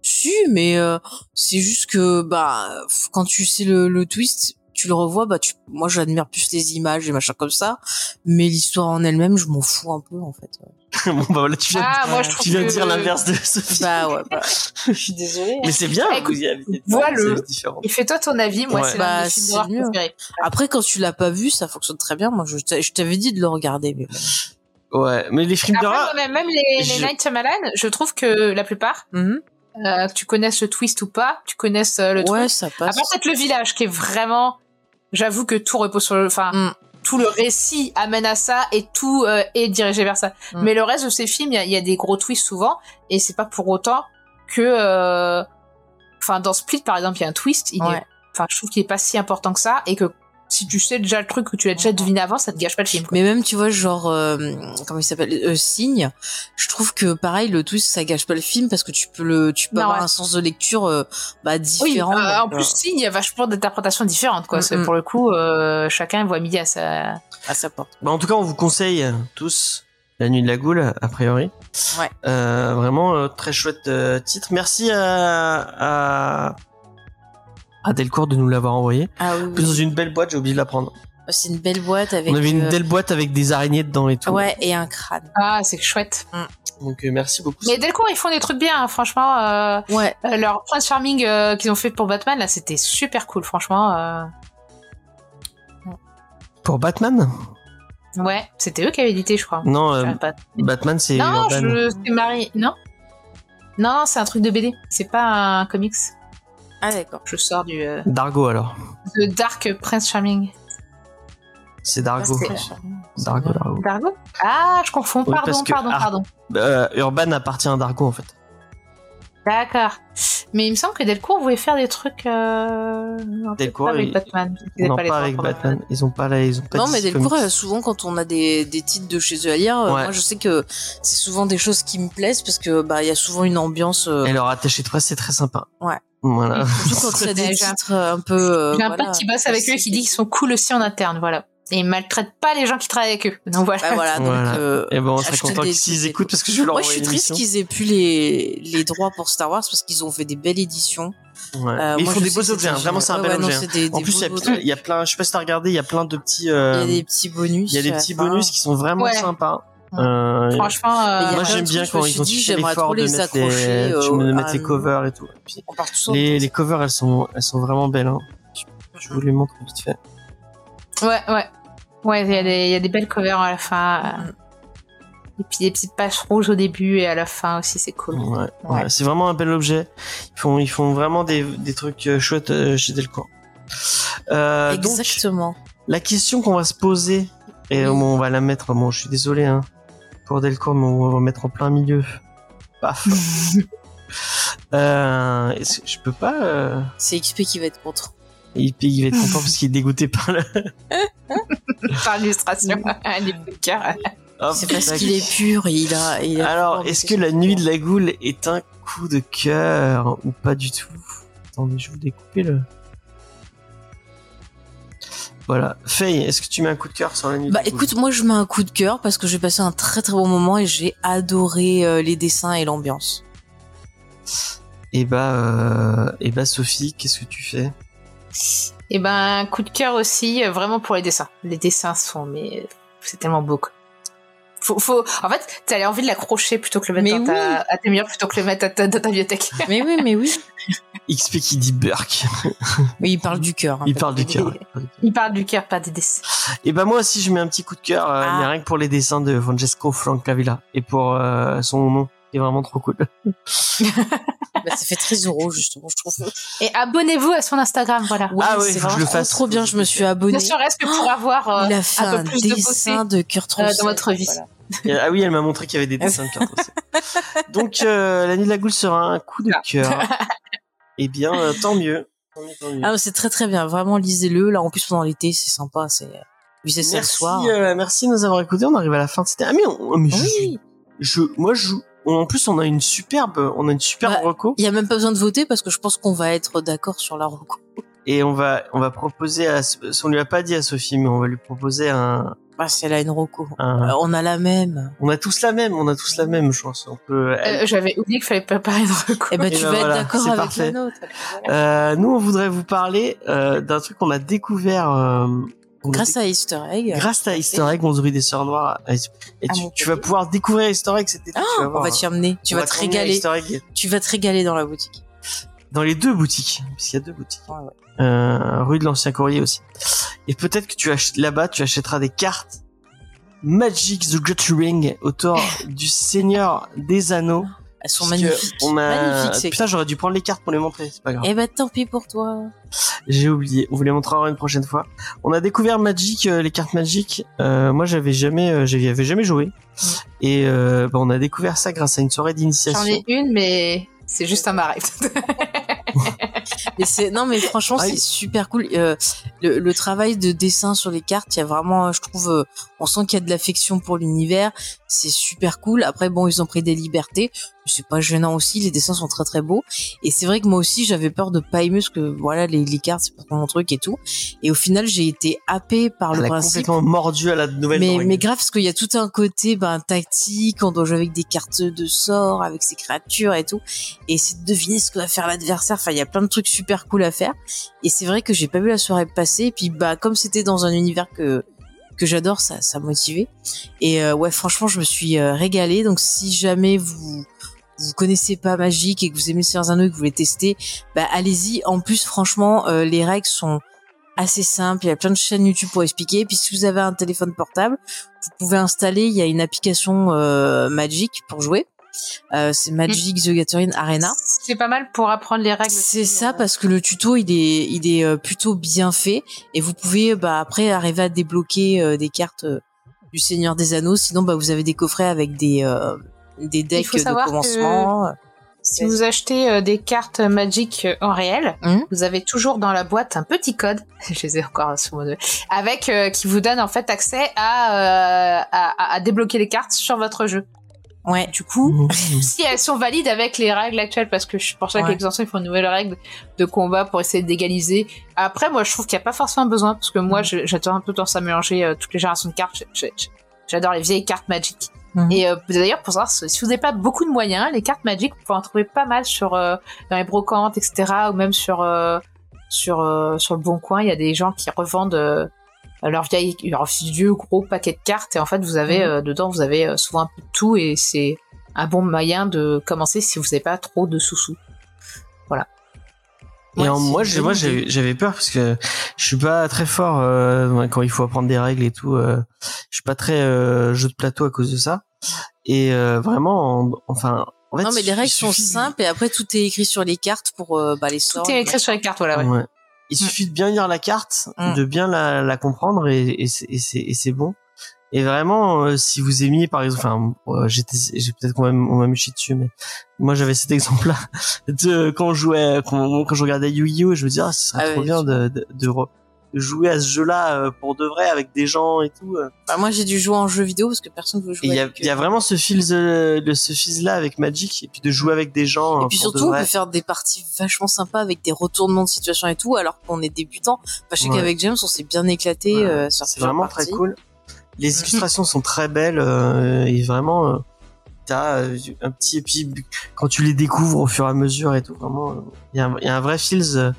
Si, mais euh, c'est juste que bah quand tu sais le, le twist, tu le revois, bah tu, moi j'admire plus les images et machin comme ça, mais l'histoire en elle-même, je m'en fous un peu en fait. bon bah voilà, tu viens, Ah, de, moi je trouve tu viens de dire l'inverse de Sophie. Bah ouais, bah, je suis désolée. Mais c'est bien, écoute, vois le-. Et fais-toi ton avis, moi Ouais. c'est Bah, mieux. Après, quand tu l'as pas vu, ça fonctionne très bien. Moi, je je t'avais dit de le regarder, mais bon. Ouais, mais les films d'horreur, même, même les, les je- Night Shyamalan, je trouve que la plupart, Mhm. euh, que tu connaisses le twist ou pas, tu connaisses euh, le Ouais, truc. ça passe. Après peut-être le village qui est vraiment, j'avoue que tout repose sur le, enfin, Mm. tout le récit amène à ça et tout euh, est dirigé vers ça. Mm. Mais le reste de ces films, il y a, il y a des gros twists souvent et c'est pas pour autant que, euh, enfin dans Split par exemple, il y a un twist, il est- enfin je trouve qu'il est pas si important que ça et que si tu sais déjà le truc ou tu l'as déjà deviné avant, ça te gâche pas le film. quoi. Mais même, tu vois, genre, euh, comment il s'appelle, euh, Signe, je trouve que pareil, le twist, ça gâche pas le film parce que tu peux le, tu peux Non, avoir ouais. un sens de lecture, euh, bah, Oui, différent. euh, en plus, si, il y a vachement d'interprétations différentes, quoi. Mm, C'est mm. Pour le coup, euh, chacun voit midi à sa. euh, à sa porte. bah, en tout cas, on vous conseille euh, tous La Nuit de la Goule, a priori. Ouais. Euh, vraiment, euh, très chouette euh, titre. Merci à, à, à Delcourt de nous l'avoir envoyé. Ah oui, plus, dans une belle boîte, j'ai oublié de la prendre. C'est une belle boîte avec. On avait une euh, belle boîte avec des araignées dedans et tout. Ouais, et un crâne. Ah, c'est chouette. Donc, euh, merci beaucoup. Mais Delcourt, ils font des trucs bien, hein, franchement. Euh, Ouais. euh, leur Prince Charming euh, qu'ils ont fait pour Batman, là, c'était super cool, franchement. euh. Pour Batman? Ouais, c'était eux qui avaient édité, je crois. Non, euh, pas. Batman, c'est Non, je... c'est Marie. Non? Non, non, c'est un truc de BD. C'est pas un comics. Ah, d'accord. Je sors du. Euh, Dargo, alors. de Dark Prince Charming. C'est Dargo. Ah, c'est- Dargo, Dargo. Dargo Ah, je confonds. Oui, pardon, pardon, ah. pardon. Euh, Urban appartient à Dargo, en fait. D'accord. Mais il me semble que Delcourt voulait faire des trucs. Euh... non, Delcourt, pas avec il- Batman. Ils Non, pas pas, les avec Batman. Ils ont pas, la- ils ont pas Non, mais Delcourt, Comics. euh, souvent, quand on a des, des titres de chez eux à lire, euh, Ouais. moi, je sais que c'est souvent des choses qui me plaisent parce que, bah, il y a souvent une ambiance, euh, Et leur attaché de presse, c'est très sympa. Ouais. Voilà. surtout quand il y a des J'ai un- titres euh, un peu, euh, J'ai un voilà, pote qui bosse avec eux qui dit qu'ils sont cool aussi en interne, voilà. Et ils maltraitent pas les gens qui travaillent avec eux. Donc voilà. Bah, voilà, donc, Voilà. euh, Et bon, on serait content qu'ils écoutent parce que je leur Moi, je suis triste qu'ils aient plus les, les droits pour Star Wars parce qu'ils ont fait des belles éditions. Ouais. Euh, Mais ils moi, font des beaux objets, hein. vraiment c'est un génial. bel Ouais, ouais, objet. non, des- En des plus, il y, a, plein- il je sais pas si t'as regardé, il y a plein de petits, Il euh, y a des petits bonus. il y a des petits bonus qui sont vraiment Ouais. sympas. Euh, Franchement, euh, Il y a moi j'aime bien quand ils ont dit, j'aimerais trop de les mettre les, accrocher, tu me euh, les à- covers et tout. Et puis, On part tous en les, les covers, elles sont, elles sont vraiment belles. Hein. Je, je vous les montre vite fait. ouais, ouais. Ouais, il y, a des- il y a des belles covers à la fin. euh. Et puis des petites pages rouges au début et à la fin aussi, c'est cool. Ouais, Ouais. ouais, c'est vraiment un bel objet. Ils font, ils font vraiment des, des trucs euh, chouettes euh, chez Delcourt. Euh, donc, Exactement. la question qu'on va se poser, et Oui. on va la mettre, bon, je suis désolé, hein, pour Delcourt, mais on va mettre en plein milieu. Paf. euh, je peux pas, euh, C'est XP qui va être contre. il, il va être content parce qu'il est dégoûté par le, Par l'illustration. Hop, C'est parce qu'il est pur et il a. il a Alors, est-ce que la nuit de la goule est un coup de cœur ou pas du tout? Attendez, je vais vous découper le. Voilà. Faye, est-ce que tu mets un coup de cœur sur la nuit Bah écoute, moi je mets un coup de cœur parce que j'ai passé un très très bon moment et j'ai adoré euh, les dessins et l'ambiance. Et bah, euh, et bah, Sophie, qu'est-ce que tu fais? Et ben, coup de cœur aussi, euh, vraiment pour les dessins. Les dessins sont, mais euh, c'est tellement beau. Quoi. Faut, faut... En fait, t'as envie de l'accrocher plutôt que le mettre Mais dans ta... à tes murs plutôt que le mettre à ta- dans ta bibliothèque. Mais oui, mais oui. XP qui dit Burke. Mais il parle du cœur. hein, Il parle du cœur. Il parle du cœur, pas des dessins. Et bah, moi aussi, je mets un petit coup de cœur, euh, Ah. mais rien que pour les dessins de Francesco Francavilla. Et pour euh, son nom, qui est vraiment trop cool. Bah, ça fait très euros justement, je trouve. Et abonnez-vous à son Instagram, voilà. Ouais, Ah oui, c'est faut que je vraiment le trop, fasse. trop bien. Je me suis abonné. Ne serait-ce que pour avoir euh, il a fait un peu un plus de beauté. dessin de euh, dans votre vie. Ah oui, elle m'a montré qu'il y avait des dessins de cartes aussi. Donc, euh, la nuit de la goule sera un coup de cœur. Eh bien, euh, tant mieux. Tant mieux, tant mieux. Ah, c'est très très bien. Vraiment, lisez-le. Là, en plus pendant l'été, c'est sympa. C'est lisez ça le merci, soir. euh, merci de nous avoir écoutés. On arrive à la fin de cette. Ah mais, on- mais je, Oui. je, moi je, en plus on a une superbe, on a une superbe Bah, reco Il y a même pas besoin de voter parce que je pense qu'on va être d'accord sur la reco. et on va, on va proposer à, on lui a pas dit à Sophie, mais on va lui proposer un, Bah, c'est là une reco. un- Euh, on a la même. on a tous la même, on a tous la même, je pense. On peut. Euh, J'avais oublié qu'il fallait préparer une reco. Eh ben, tu ben vas voilà, être d'accord avec parfait. la nôtre. Euh, nous, on voudrait vous parler euh, d'un truc qu'on a découvert euh, Grâce à Easter Egg. grâce à Easter Egg, on ouvrit des sœurs noires. Et tu, mon tu vas pouvoir découvrir Easter Egg cet été. Ah, on va t'y emmener. Tu On vas va te régaler. Tu vas te régaler dans la boutique. dans les deux boutiques, puisqu'il y a deux boutiques. Ouais, ouais. Euh, rue de l'Ancien Courrier aussi. Et peut-être que tu achètes là-bas, tu achèteras des cartes Magic the Gathering, auteur du Seigneur des Anneaux. Elles sont magnifiques. On a... Putain, j'aurais dû prendre les cartes pour les montrer, c'est pas grave. Eh ben, tant pis pour toi. J'ai oublié. On vous les montrera une prochaine fois. On a découvert Magic, euh, les cartes Magic. Euh, moi, j'avais jamais, euh, j'y avais jamais joué. Et euh, bah, on a découvert ça grâce à une soirée d'initiation. J'en ai une, mais c'est juste un marais. Mais c'est non mais franchement Ah, c'est il- super cool. Euh, le, le travail de dessin sur les cartes, il y a vraiment, je trouve, euh, on sent qu'il y a de l'affection pour l'univers. C'est super cool. Après bon, ils ont pris des libertés. C'est pas gênant aussi. Les dessins sont très très beaux. Et c'est vrai que moi aussi j'avais peur de pas aimer parce que voilà les, les cartes c'est pas mon truc et tout. Et au final j'ai été happée par Elle le a principe. complètement mordu à la nouvelle. Mais, mais grave, parce qu'il y a tout un côté ben, tactique, on doit jouer avec des cartes de sort, avec ses créatures et tout, et essayer de deviner ce que va faire l'adversaire. Enfin, il y a plein de trucs super cool à faire. Et c'est vrai que j'ai pas vu la soirée passer. Et puis, bah, comme c'était dans un univers que que j'adore, ça, ça motivait. Et euh, ouais, franchement, je me suis euh, régalée. Donc, si jamais vous vous connaissez pas Magic et que vous aimez Seigneur des Anneaux et que vous voulez tester, bah allez-y. En plus, franchement, euh, les règles sont assez simples. Il y a plein de chaînes YouTube pour expliquer. Puis si vous avez un téléphone portable, vous pouvez installer. Il y a une application euh, Magic pour jouer. Euh, c'est Magic the Gathering Arena. C'est pas mal pour apprendre les règles. C'est ça euh, parce que le tuto il est il est euh, plutôt bien fait et vous pouvez bah après arriver à débloquer euh, des cartes euh, du Seigneur des Anneaux. Sinon bah vous avez des coffrets avec des euh, des decks faut de savoir que- commencement. Si vous achetez euh, des cartes Magic euh, en réel, Hum. vous avez toujours dans la boîte un petit code, je les ai encore sous mon avec euh, qui vous donne en fait accès à, euh, à, à débloquer les cartes sur votre jeu. Ouais. Du coup, Mmh. si elles sont valides avec les règles actuelles, parce que je pense que Ouais. l'extension, ils font une nouvelle règle de combat pour essayer d'égaliser. Après, moi, je trouve qu'il n'y a pas forcément besoin, parce que moi, je- j'adore un peu tendance à mélanger euh, toutes les générations de cartes. J'adore les vieilles cartes Magic. Mhm. Et euh, d'ailleurs, pour savoir, si vous n'avez pas beaucoup de moyens, les cartes Magic, vous pouvez en trouver pas mal sur euh, dans les brocantes, etc., ou même sur euh, sur euh, sur le Bon Coin. Il y a des gens qui revendent euh, leur vieille, leur vieux gros paquet de cartes, et en fait, vous avez Mhm. euh, dedans, vous avez souvent un peu de tout, et c'est un bon moyen de commencer si vous n'avez pas trop de sous-sous. Et Ouais, en- moi, j'avais, peur parce que je suis pas très fort euh, quand il faut apprendre des règles et tout. euh, je suis pas très euh, jeu de plateau à cause de ça. Et euh, vraiment, en- enfin, en fait, non mais les règles sont simples et après tout est écrit sur les cartes pour euh, bah, les sorts. Tout est écrit sur les cartes, voilà. Ouais. Ouais. Il suffit de bien lire la carte, Mm. de bien la, la comprendre et, et et et c'est bon. Et vraiment, euh, si vous aimiez, par exemple, enfin, euh, j'étais, j'ai peut-être qu'on m'a, on m'a mis chier dessus, mais moi j'avais cet exemple-là de quand on jouait, quand, quand je regardais Yu-Gi-Oh, je me disais, ah, ce serait Ah trop bien tu de, de, de jouer à ce jeu-là euh, pour de vrai avec des gens et tout. euh. Bah, moi j'ai dû jouer en jeu vidéo parce que personne veut Et jouer. il y a, y a euh, vraiment ce fil, de, de ce fil-là avec Magic et puis de jouer avec des gens. Et euh, puis pour de surtout, on peut faire des parties vachement sympas avec des retournements de situation et tout, alors qu'on est débutant. Enfin, je sais Ouais. qu'avec James, on s'est bien éclaté Ouais, euh, sur c'est vraiment parties. très cool. Les illustrations sont très belles euh, et vraiment euh, t'as euh, un petit et puis quand tu les découvres au fur et à mesure et tout vraiment euh, il y, a un- il y a un vrai feels euh,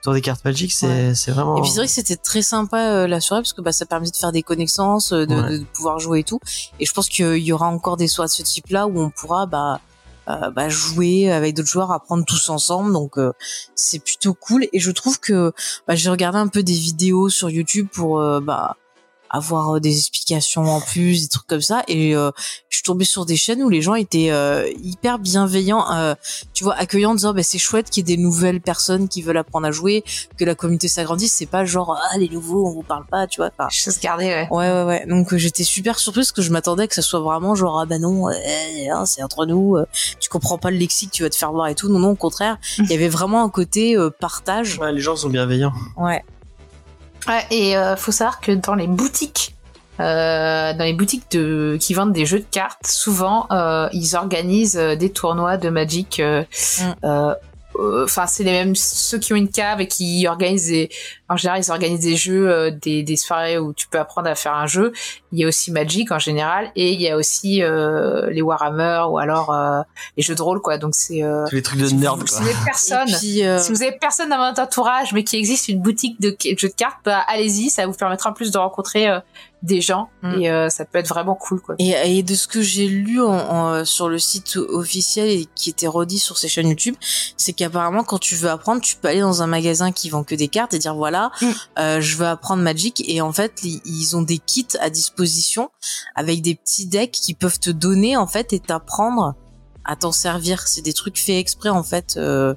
autour des cartes Magic c'est c'est vraiment Et puis c'est vrai que c'était très sympa euh, la soirée parce que bah, ça permet de faire des connaissances, de, Ouais. de pouvoir jouer et tout. Et je pense qu'il y aura encore des soirées de ce type-là où on pourra bah, euh, bah, jouer avec d'autres joueurs, apprendre tous ensemble. Donc euh, c'est plutôt cool. Et je trouve que bah, j'ai regardé un peu des vidéos sur YouTube pour euh, bah, avoir euh, des explications en plus, des trucs comme ça. Et euh, je suis tombée sur des chaînes où les gens étaient euh, hyper bienveillants, euh, tu vois, accueillants, en disant bah, c'est chouette qu'il y ait des nouvelles personnes qui veulent apprendre à jouer, que la communauté s'agrandisse. C'est pas genre ah les nouveaux, on vous parle pas, tu vois. Enfin, Je sais se garder, ouais. Ouais, ouais, ouais. Donc euh, j'étais super surprise parce que je m'attendais que ça soit vraiment genre ah bah non, euh, hein, c'est entre nous, euh, tu comprends pas le lexique, tu vas te faire voir et tout. Non, non, au contraire, il y avait vraiment un côté euh, partage. Ouais, les gens sont bienveillants Ouais. Ouais, et euh, faut savoir que dans les boutiques, euh, dans les boutiques de qui vendent des jeux de cartes, souvent euh, ils organisent euh, des tournois de Magic. euh, Mm. Euh, euh, Enfin, c'est les mêmes ceux qui ont une cave et qui organisent des, en général, ils organisent des jeux, euh, des, des soirées où tu peux apprendre à faire un jeu. Il y a aussi Magic en général, et il y a aussi euh, les Warhammer ou alors euh, les jeux de rôle, quoi. Donc c'est euh, Tous les trucs de nerd, si quoi. vous avez personne, puis, euh, si vous avez personne dans votre entourage, mais qu'il existe une boutique de de jeux de cartes, bah, allez-y, ça vous permettra en plus de rencontrer euh, des gens Mm. et euh, ça peut être vraiment cool, quoi. Et, et de ce que j'ai lu en, en- sur le site officiel et qui était redit sur ces chaînes YouTube, c'est qu'apparemment quand tu veux apprendre, tu peux aller dans un magasin qui vend que des cartes et dire voilà, Mm. euh, je veux apprendre Magic et en fait ils, ils ont des kits à disposition avec des petits decks qui peuvent te donner en fait et t'apprendre à t'en servir. C'est des trucs faits exprès en fait. euh,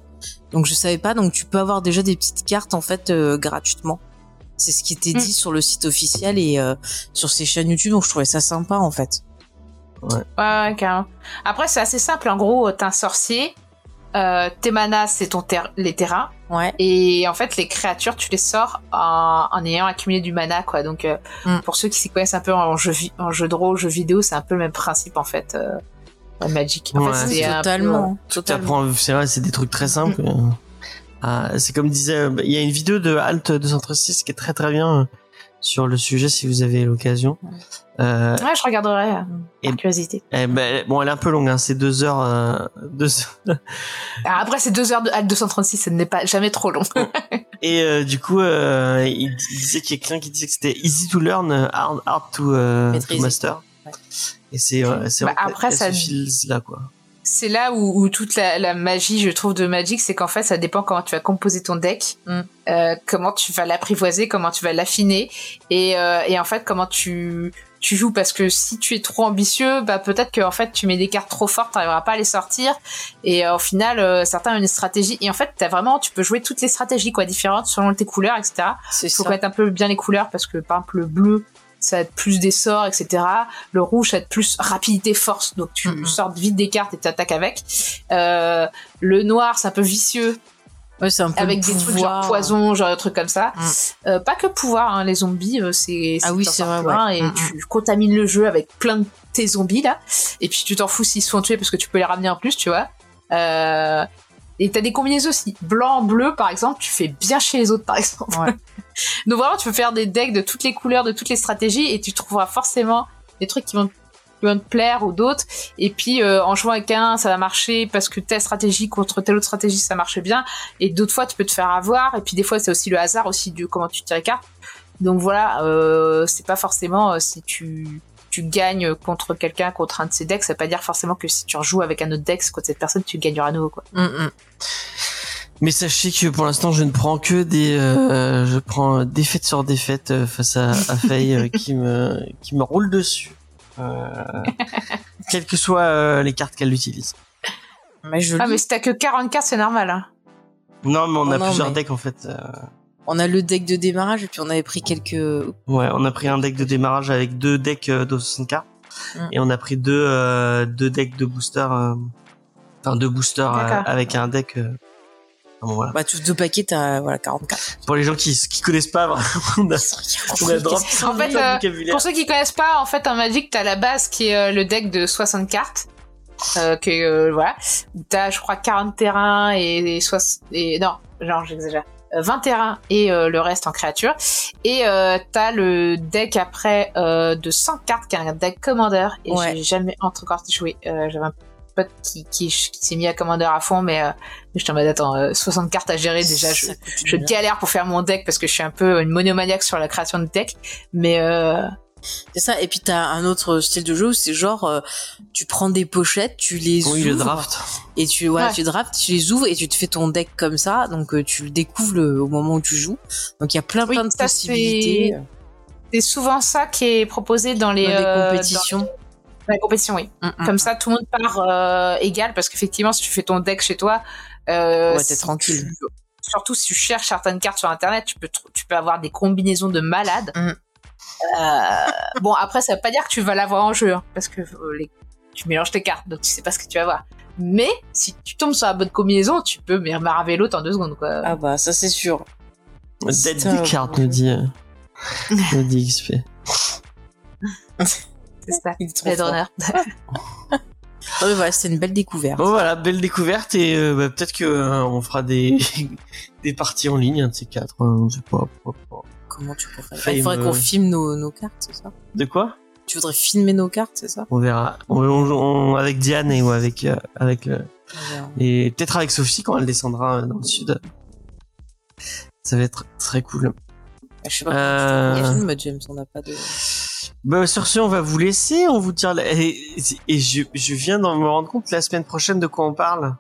donc je savais pas. Donc tu peux avoir déjà des petites cartes en fait euh, gratuitement. C'est ce qui était Mm. dit sur le site officiel et euh, sur ces chaînes YouTube. Donc je trouvais ça sympa en fait. Ouais, ouais, carrément. Après, c'est assez simple. En gros, t'es un sorcier. Euh, tes manas, c'est ton ter- les terrains. Ouais. Et en fait, les créatures, tu les sors en, en ayant accumulé du mana, quoi. Donc, euh, Mm. pour ceux qui s'y connaissent un peu en jeu, en jeu de rôle, jeu vidéo, c'est un peu le même principe, en fait. Euh, la Magic. En Ouais. fait, c'est un peu, totalement. Totalement. c'est vrai, c'est des trucs très simples. Ah, c'est comme disait, il y a une vidéo de Alt 236 qui est très très bien euh, sur le sujet si vous avez l'occasion. Euh, Ouais, je regarderai, euh, Et- curiosité. eh ben, bon, elle est un peu longue, hein, c'est deux heures, euh, deux heures. Ah, Après, c'est deux heures de HAL 236, ça n'est pas jamais trop long. Et euh, du coup, il, disait qu'il y a quelqu'un qui disait que c'était easy to learn, hard, hard to, master. Ouais. Et c'est, c'est Bah, après, ça- ce là quoi. C'est là où, où toute la, la magie, je trouve, de Magic, c'est qu'en fait, ça dépend comment tu vas composer ton deck, Mm. euh, comment tu vas l'apprivoiser, comment tu vas l'affiner, et, euh, et en fait, comment tu tu joues. Parce que si tu es trop ambitieux, bah peut-être que en fait, tu mets des cartes trop fortes, t'arriveras pas à les sortir, et euh, au final, euh, certains ont une stratégie. Et en fait, t'as vraiment, tu peux jouer toutes les stratégies quoi, différentes selon tes couleurs, etc. C'est faut ça. connaître un peu bien les couleurs parce que par exemple le bleu ça va être plus des sorts etc le rouge ça va être plus rapidité force. Donc tu Mhm. sors vite des cartes et t'attaques avec. Euh, le noir c'est un peu vicieux. Ouais, c'est un peu avec des trucs genre poison genre des trucs comme ça. Mm. Euh, pas que pouvoir hein, les zombies euh, c'est Ah oui, c'est vrai, ouais. et Mm, tu contamines le jeu avec plein de tes zombies là. Et puis tu t'en fous s'ils se font tuer parce que tu peux les ramener en plus tu vois. Euh, et t'as des combinaisons aussi. Blanc, bleu, par exemple, tu fais bien chez les autres, par exemple. Ouais. Donc vraiment, tu peux faire des decks de toutes les couleurs, de toutes les stratégies, et tu trouveras forcément des trucs qui vont, qui vont te plaire ou d'autres. Et puis, euh, en jouant avec un, ça va marcher parce que telle stratégie contre telle autre stratégie, ça marche bien. Et d'autres fois, tu peux te faire avoir. Et puis, des fois, c'est aussi le hasard aussi du comment tu tires les cartes. Donc voilà, euh, c'est pas forcément euh, si tu tu gagnes contre quelqu'un contre un de ses decks, ça veut pas dire forcément que si tu rejoues avec un autre deck contre cette personne, tu gagneras à nouveau quoi. Mm, mm. Mais sachez que pour l'instant, je ne prends que des, euh, je prends défaite sur défaite euh, face à, à Faye euh, qui me, qui me roule dessus. Euh, quelles que soient euh, les cartes qu'elle utilise. Mais je Ah lis. mais si t'as que 40 cartes, c'est normal. Hein. Non, mais on Oh a non, plusieurs mais- decks en fait. On a le deck de démarrage et puis on avait pris quelques. Ouais, on a pris un deck de démarrage avec deux decks euh, de 60 cartes Mm. et on a pris deux euh, deux decks de booster, euh, enfin deux boosters euh, avec un deck. euh, bon, voilà. Bah, tous deux paquets, t'as voilà, 44. Pour les gens qui qui connaissent pas, vraiment, on a, on a drop En fait, euh. Pour ceux qui connaissent pas, en fait, en Magic, t'as la base qui est euh, le deck de 60 cartes. Euh, que euh, voilà, t'as je crois 40 terrains et, et, soix- et non, genre j'exagère. Euh, 20 terrains et euh, le reste en créature. Et euh, t'as le deck après euh, de 100 cartes qui est un deck Commander. Et Ouais. j'ai jamais encore joué. Euh, J'avais un pote qui, qui, qui s'est mis à Commander à fond, mais, euh, mais j'étais en mode attends, euh, 60 cartes à gérer déjà. Je, je galère pour faire mon deck parce que je suis un peu une monomaniaque sur la création de deck. Mais euh, C'est ça. Et puis t'as un autre style de jeu où c'est genre, euh, tu prends des pochettes, tu les Oui, le ouvres draft. et tu voilà, Ouais. tu drafts, tu les ouvres et tu te fais ton deck comme ça. Donc euh, tu le découvres le- au moment où tu joues. Donc il y a plein Oui, plein de ça, possibilités c'est souvent ça qui est proposé dans les, dans euh, compétitions. dans- dans les compétitions, oui. Mm, mm. Comme ça, tout le monde part euh, égal parce qu'effectivement, si tu fais ton deck chez toi, euh, Ouais, t'es si tranquille. tu- surtout si tu cherches certaines cartes sur Internet, tu peux tr- tu peux avoir des combinaisons de malades. Mm. Euh, bon, après, ça veut pas dire que tu vas l'avoir en jeu, hein, parce que euh, les- tu mélanges tes cartes, donc tu sais pas ce que tu vas voir. Mais si tu tombes sur la bonne combinaison, tu peux mais maraver l'autre en deux secondes, quoi. Ah bah ça c'est sûr. Dead des cartes, nous dit, euh, nous dit XP. c'est ça. Il est trop Blade fort. Runner. Voilà, c'était une belle découverte. Bon voilà, belle découverte et euh, bah, peut-être que euh, on fera des des parties en ligne, un de ces quatre. hein, on sait pas, pas, pas. Comment tu préfères Fame, Il faudrait qu'on euh, filme nos, nos cartes, c'est ça De quoi Tu voudrais filmer nos cartes, c'est ça On verra. On, on- on- avec Diane et ou avec euh, avec le, verra. et peut-être avec Sophie quand elle descendra euh, dans le sud. Ça va être très cool. Je sais pas Euh, filmes, James, on n'a pas de... Bah, sur ce, on va vous laisser. On vous dire la- et, et je, je viens d'en me rendre compte la semaine prochaine de quoi on parle.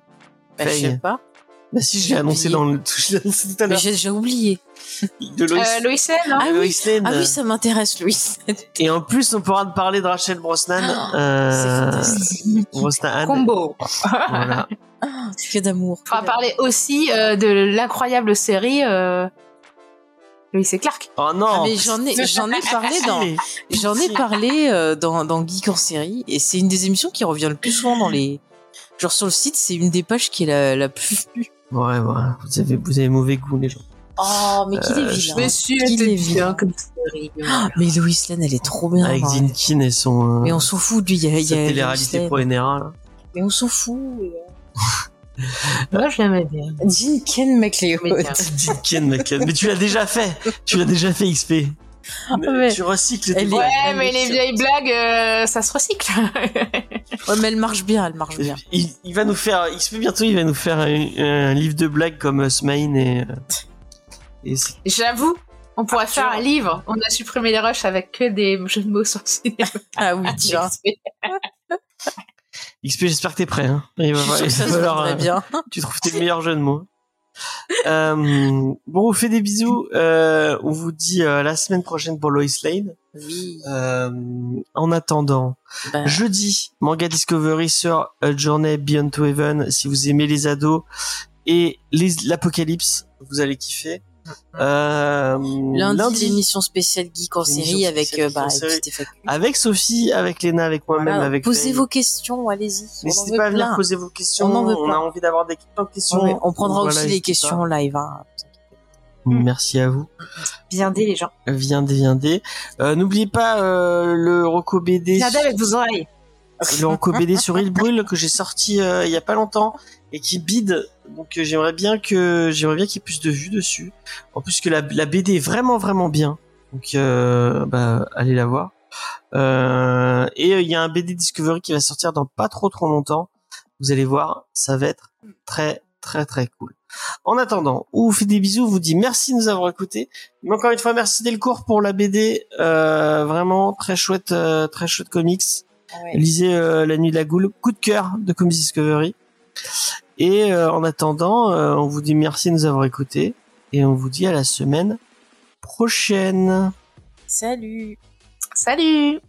Bah, je sais pas. Bah si, je l'ai J'ai annoncé oublié. dans le tout à Mais l'heure. j'ai déjà oublié. De Lois, Euh, Lois Lane, non Ah oui. Lois Lane. Ah oui, ça m'intéresse, Louis. Et en plus, on pourra te parler de Rachel Brosnan. C'est euh. Brosnan. Combo. Voilà. Que d'amour. On va parler aussi euh, de l'incroyable série euh... Lois et Clark. Oh non. Ah, mais j'en ai, j'en ai parlé dans, j'en ai parlé euh, dans, dans Geek en série, et c'est une des émissions qui revient le plus souvent dans les, genre sur le site, c'est une des pages qui est la, la plus vue. Ouais, ouais. Vous avez, vous avez mauvais goût, les gens. Oh, mais qu'il est Euh, vilain. Monsieur, qu'il était est vilain. comme série. Mais Lois Lane, elle est trop bien. Avec dans- Dinkin et son, Mais euh, on s'en fout de lui, il y a, télé-réalité pro NRA, là. Mais on s'en fout. Moi, je l'aimais bien. Ken McLeod. Mais. Dinkin, mec. Mais tu l'as déjà fait. Tu l'as déjà fait, XP. Mais- Tu recycles est- blagues. Ouais, mais les vieilles blagues, euh, ça se recycle. Ouais, mais elle marche bien, elle marche bien. Il, il va nous faire, XP bientôt, il va nous faire un, un livre de blagues comme euh, Smain et, euh, et J'avoue, on pourrait Arthur. faire un livre. On a supprimé les rushs avec que des jeux de mots sur le cinéma. Ah oui, tiens. XP, j'espère que t'es prêt, hein. Il va, il va se falloir, bien. tu trouves tes meilleurs jeux de mots. Euh, bon, on vous fait des bisous. Euh, on vous dit euh, la semaine prochaine pour Lois Lane. Oui. Euh, en attendant, Bah, jeudi, Manga Discovery sur A Journey Beyond to Heaven. Si vous aimez les ados et l'apocalypse, vous allez kiffer. Euh, lundi, l'émission spéciale Geek en série avec, spéciale euh, bah, Geek en série. avec Stéphane. avec Sophie, avec Léna, avec moi-même, Voilà, avec Posez Faye. vos questions, allez-y. N'hésitez pas à venir poser vos questions. On en veut a envie d'avoir des plein de questions. Ouais, on prendra Voilà, aussi les questions live. Hein. pas. Merci à vous. Viendez, les gens. Viendez, viendez. Euh, N'oubliez pas euh, le Roco BD. Viendez avec vos oreilles. Le Roco BD sur Il Brûle que j'ai sorti euh, il y a pas longtemps et qui bide. Donc euh, j'aimerais bien que j'aimerais bien qu'il y ait plus de vues dessus. En plus que la, la BD est vraiment vraiment bien. Donc euh, bah allez la voir. Et il y a un BD Discovery qui va sortir dans pas trop trop longtemps. Vous allez voir, ça va être très très très cool. En attendant, on vous fait des bisous, vous dit merci de nous avoir écoutés. Mais encore une fois, merci Delcourt pour la BD. Vraiment très chouette, très chouette comics. Lisez euh, La Nuit de la Goule, coup de cœur de Comics Discovery. Et euh, en attendant, euh, on vous dit merci de nous avoir écoutés et on vous dit à la semaine prochaine. Salut. Salut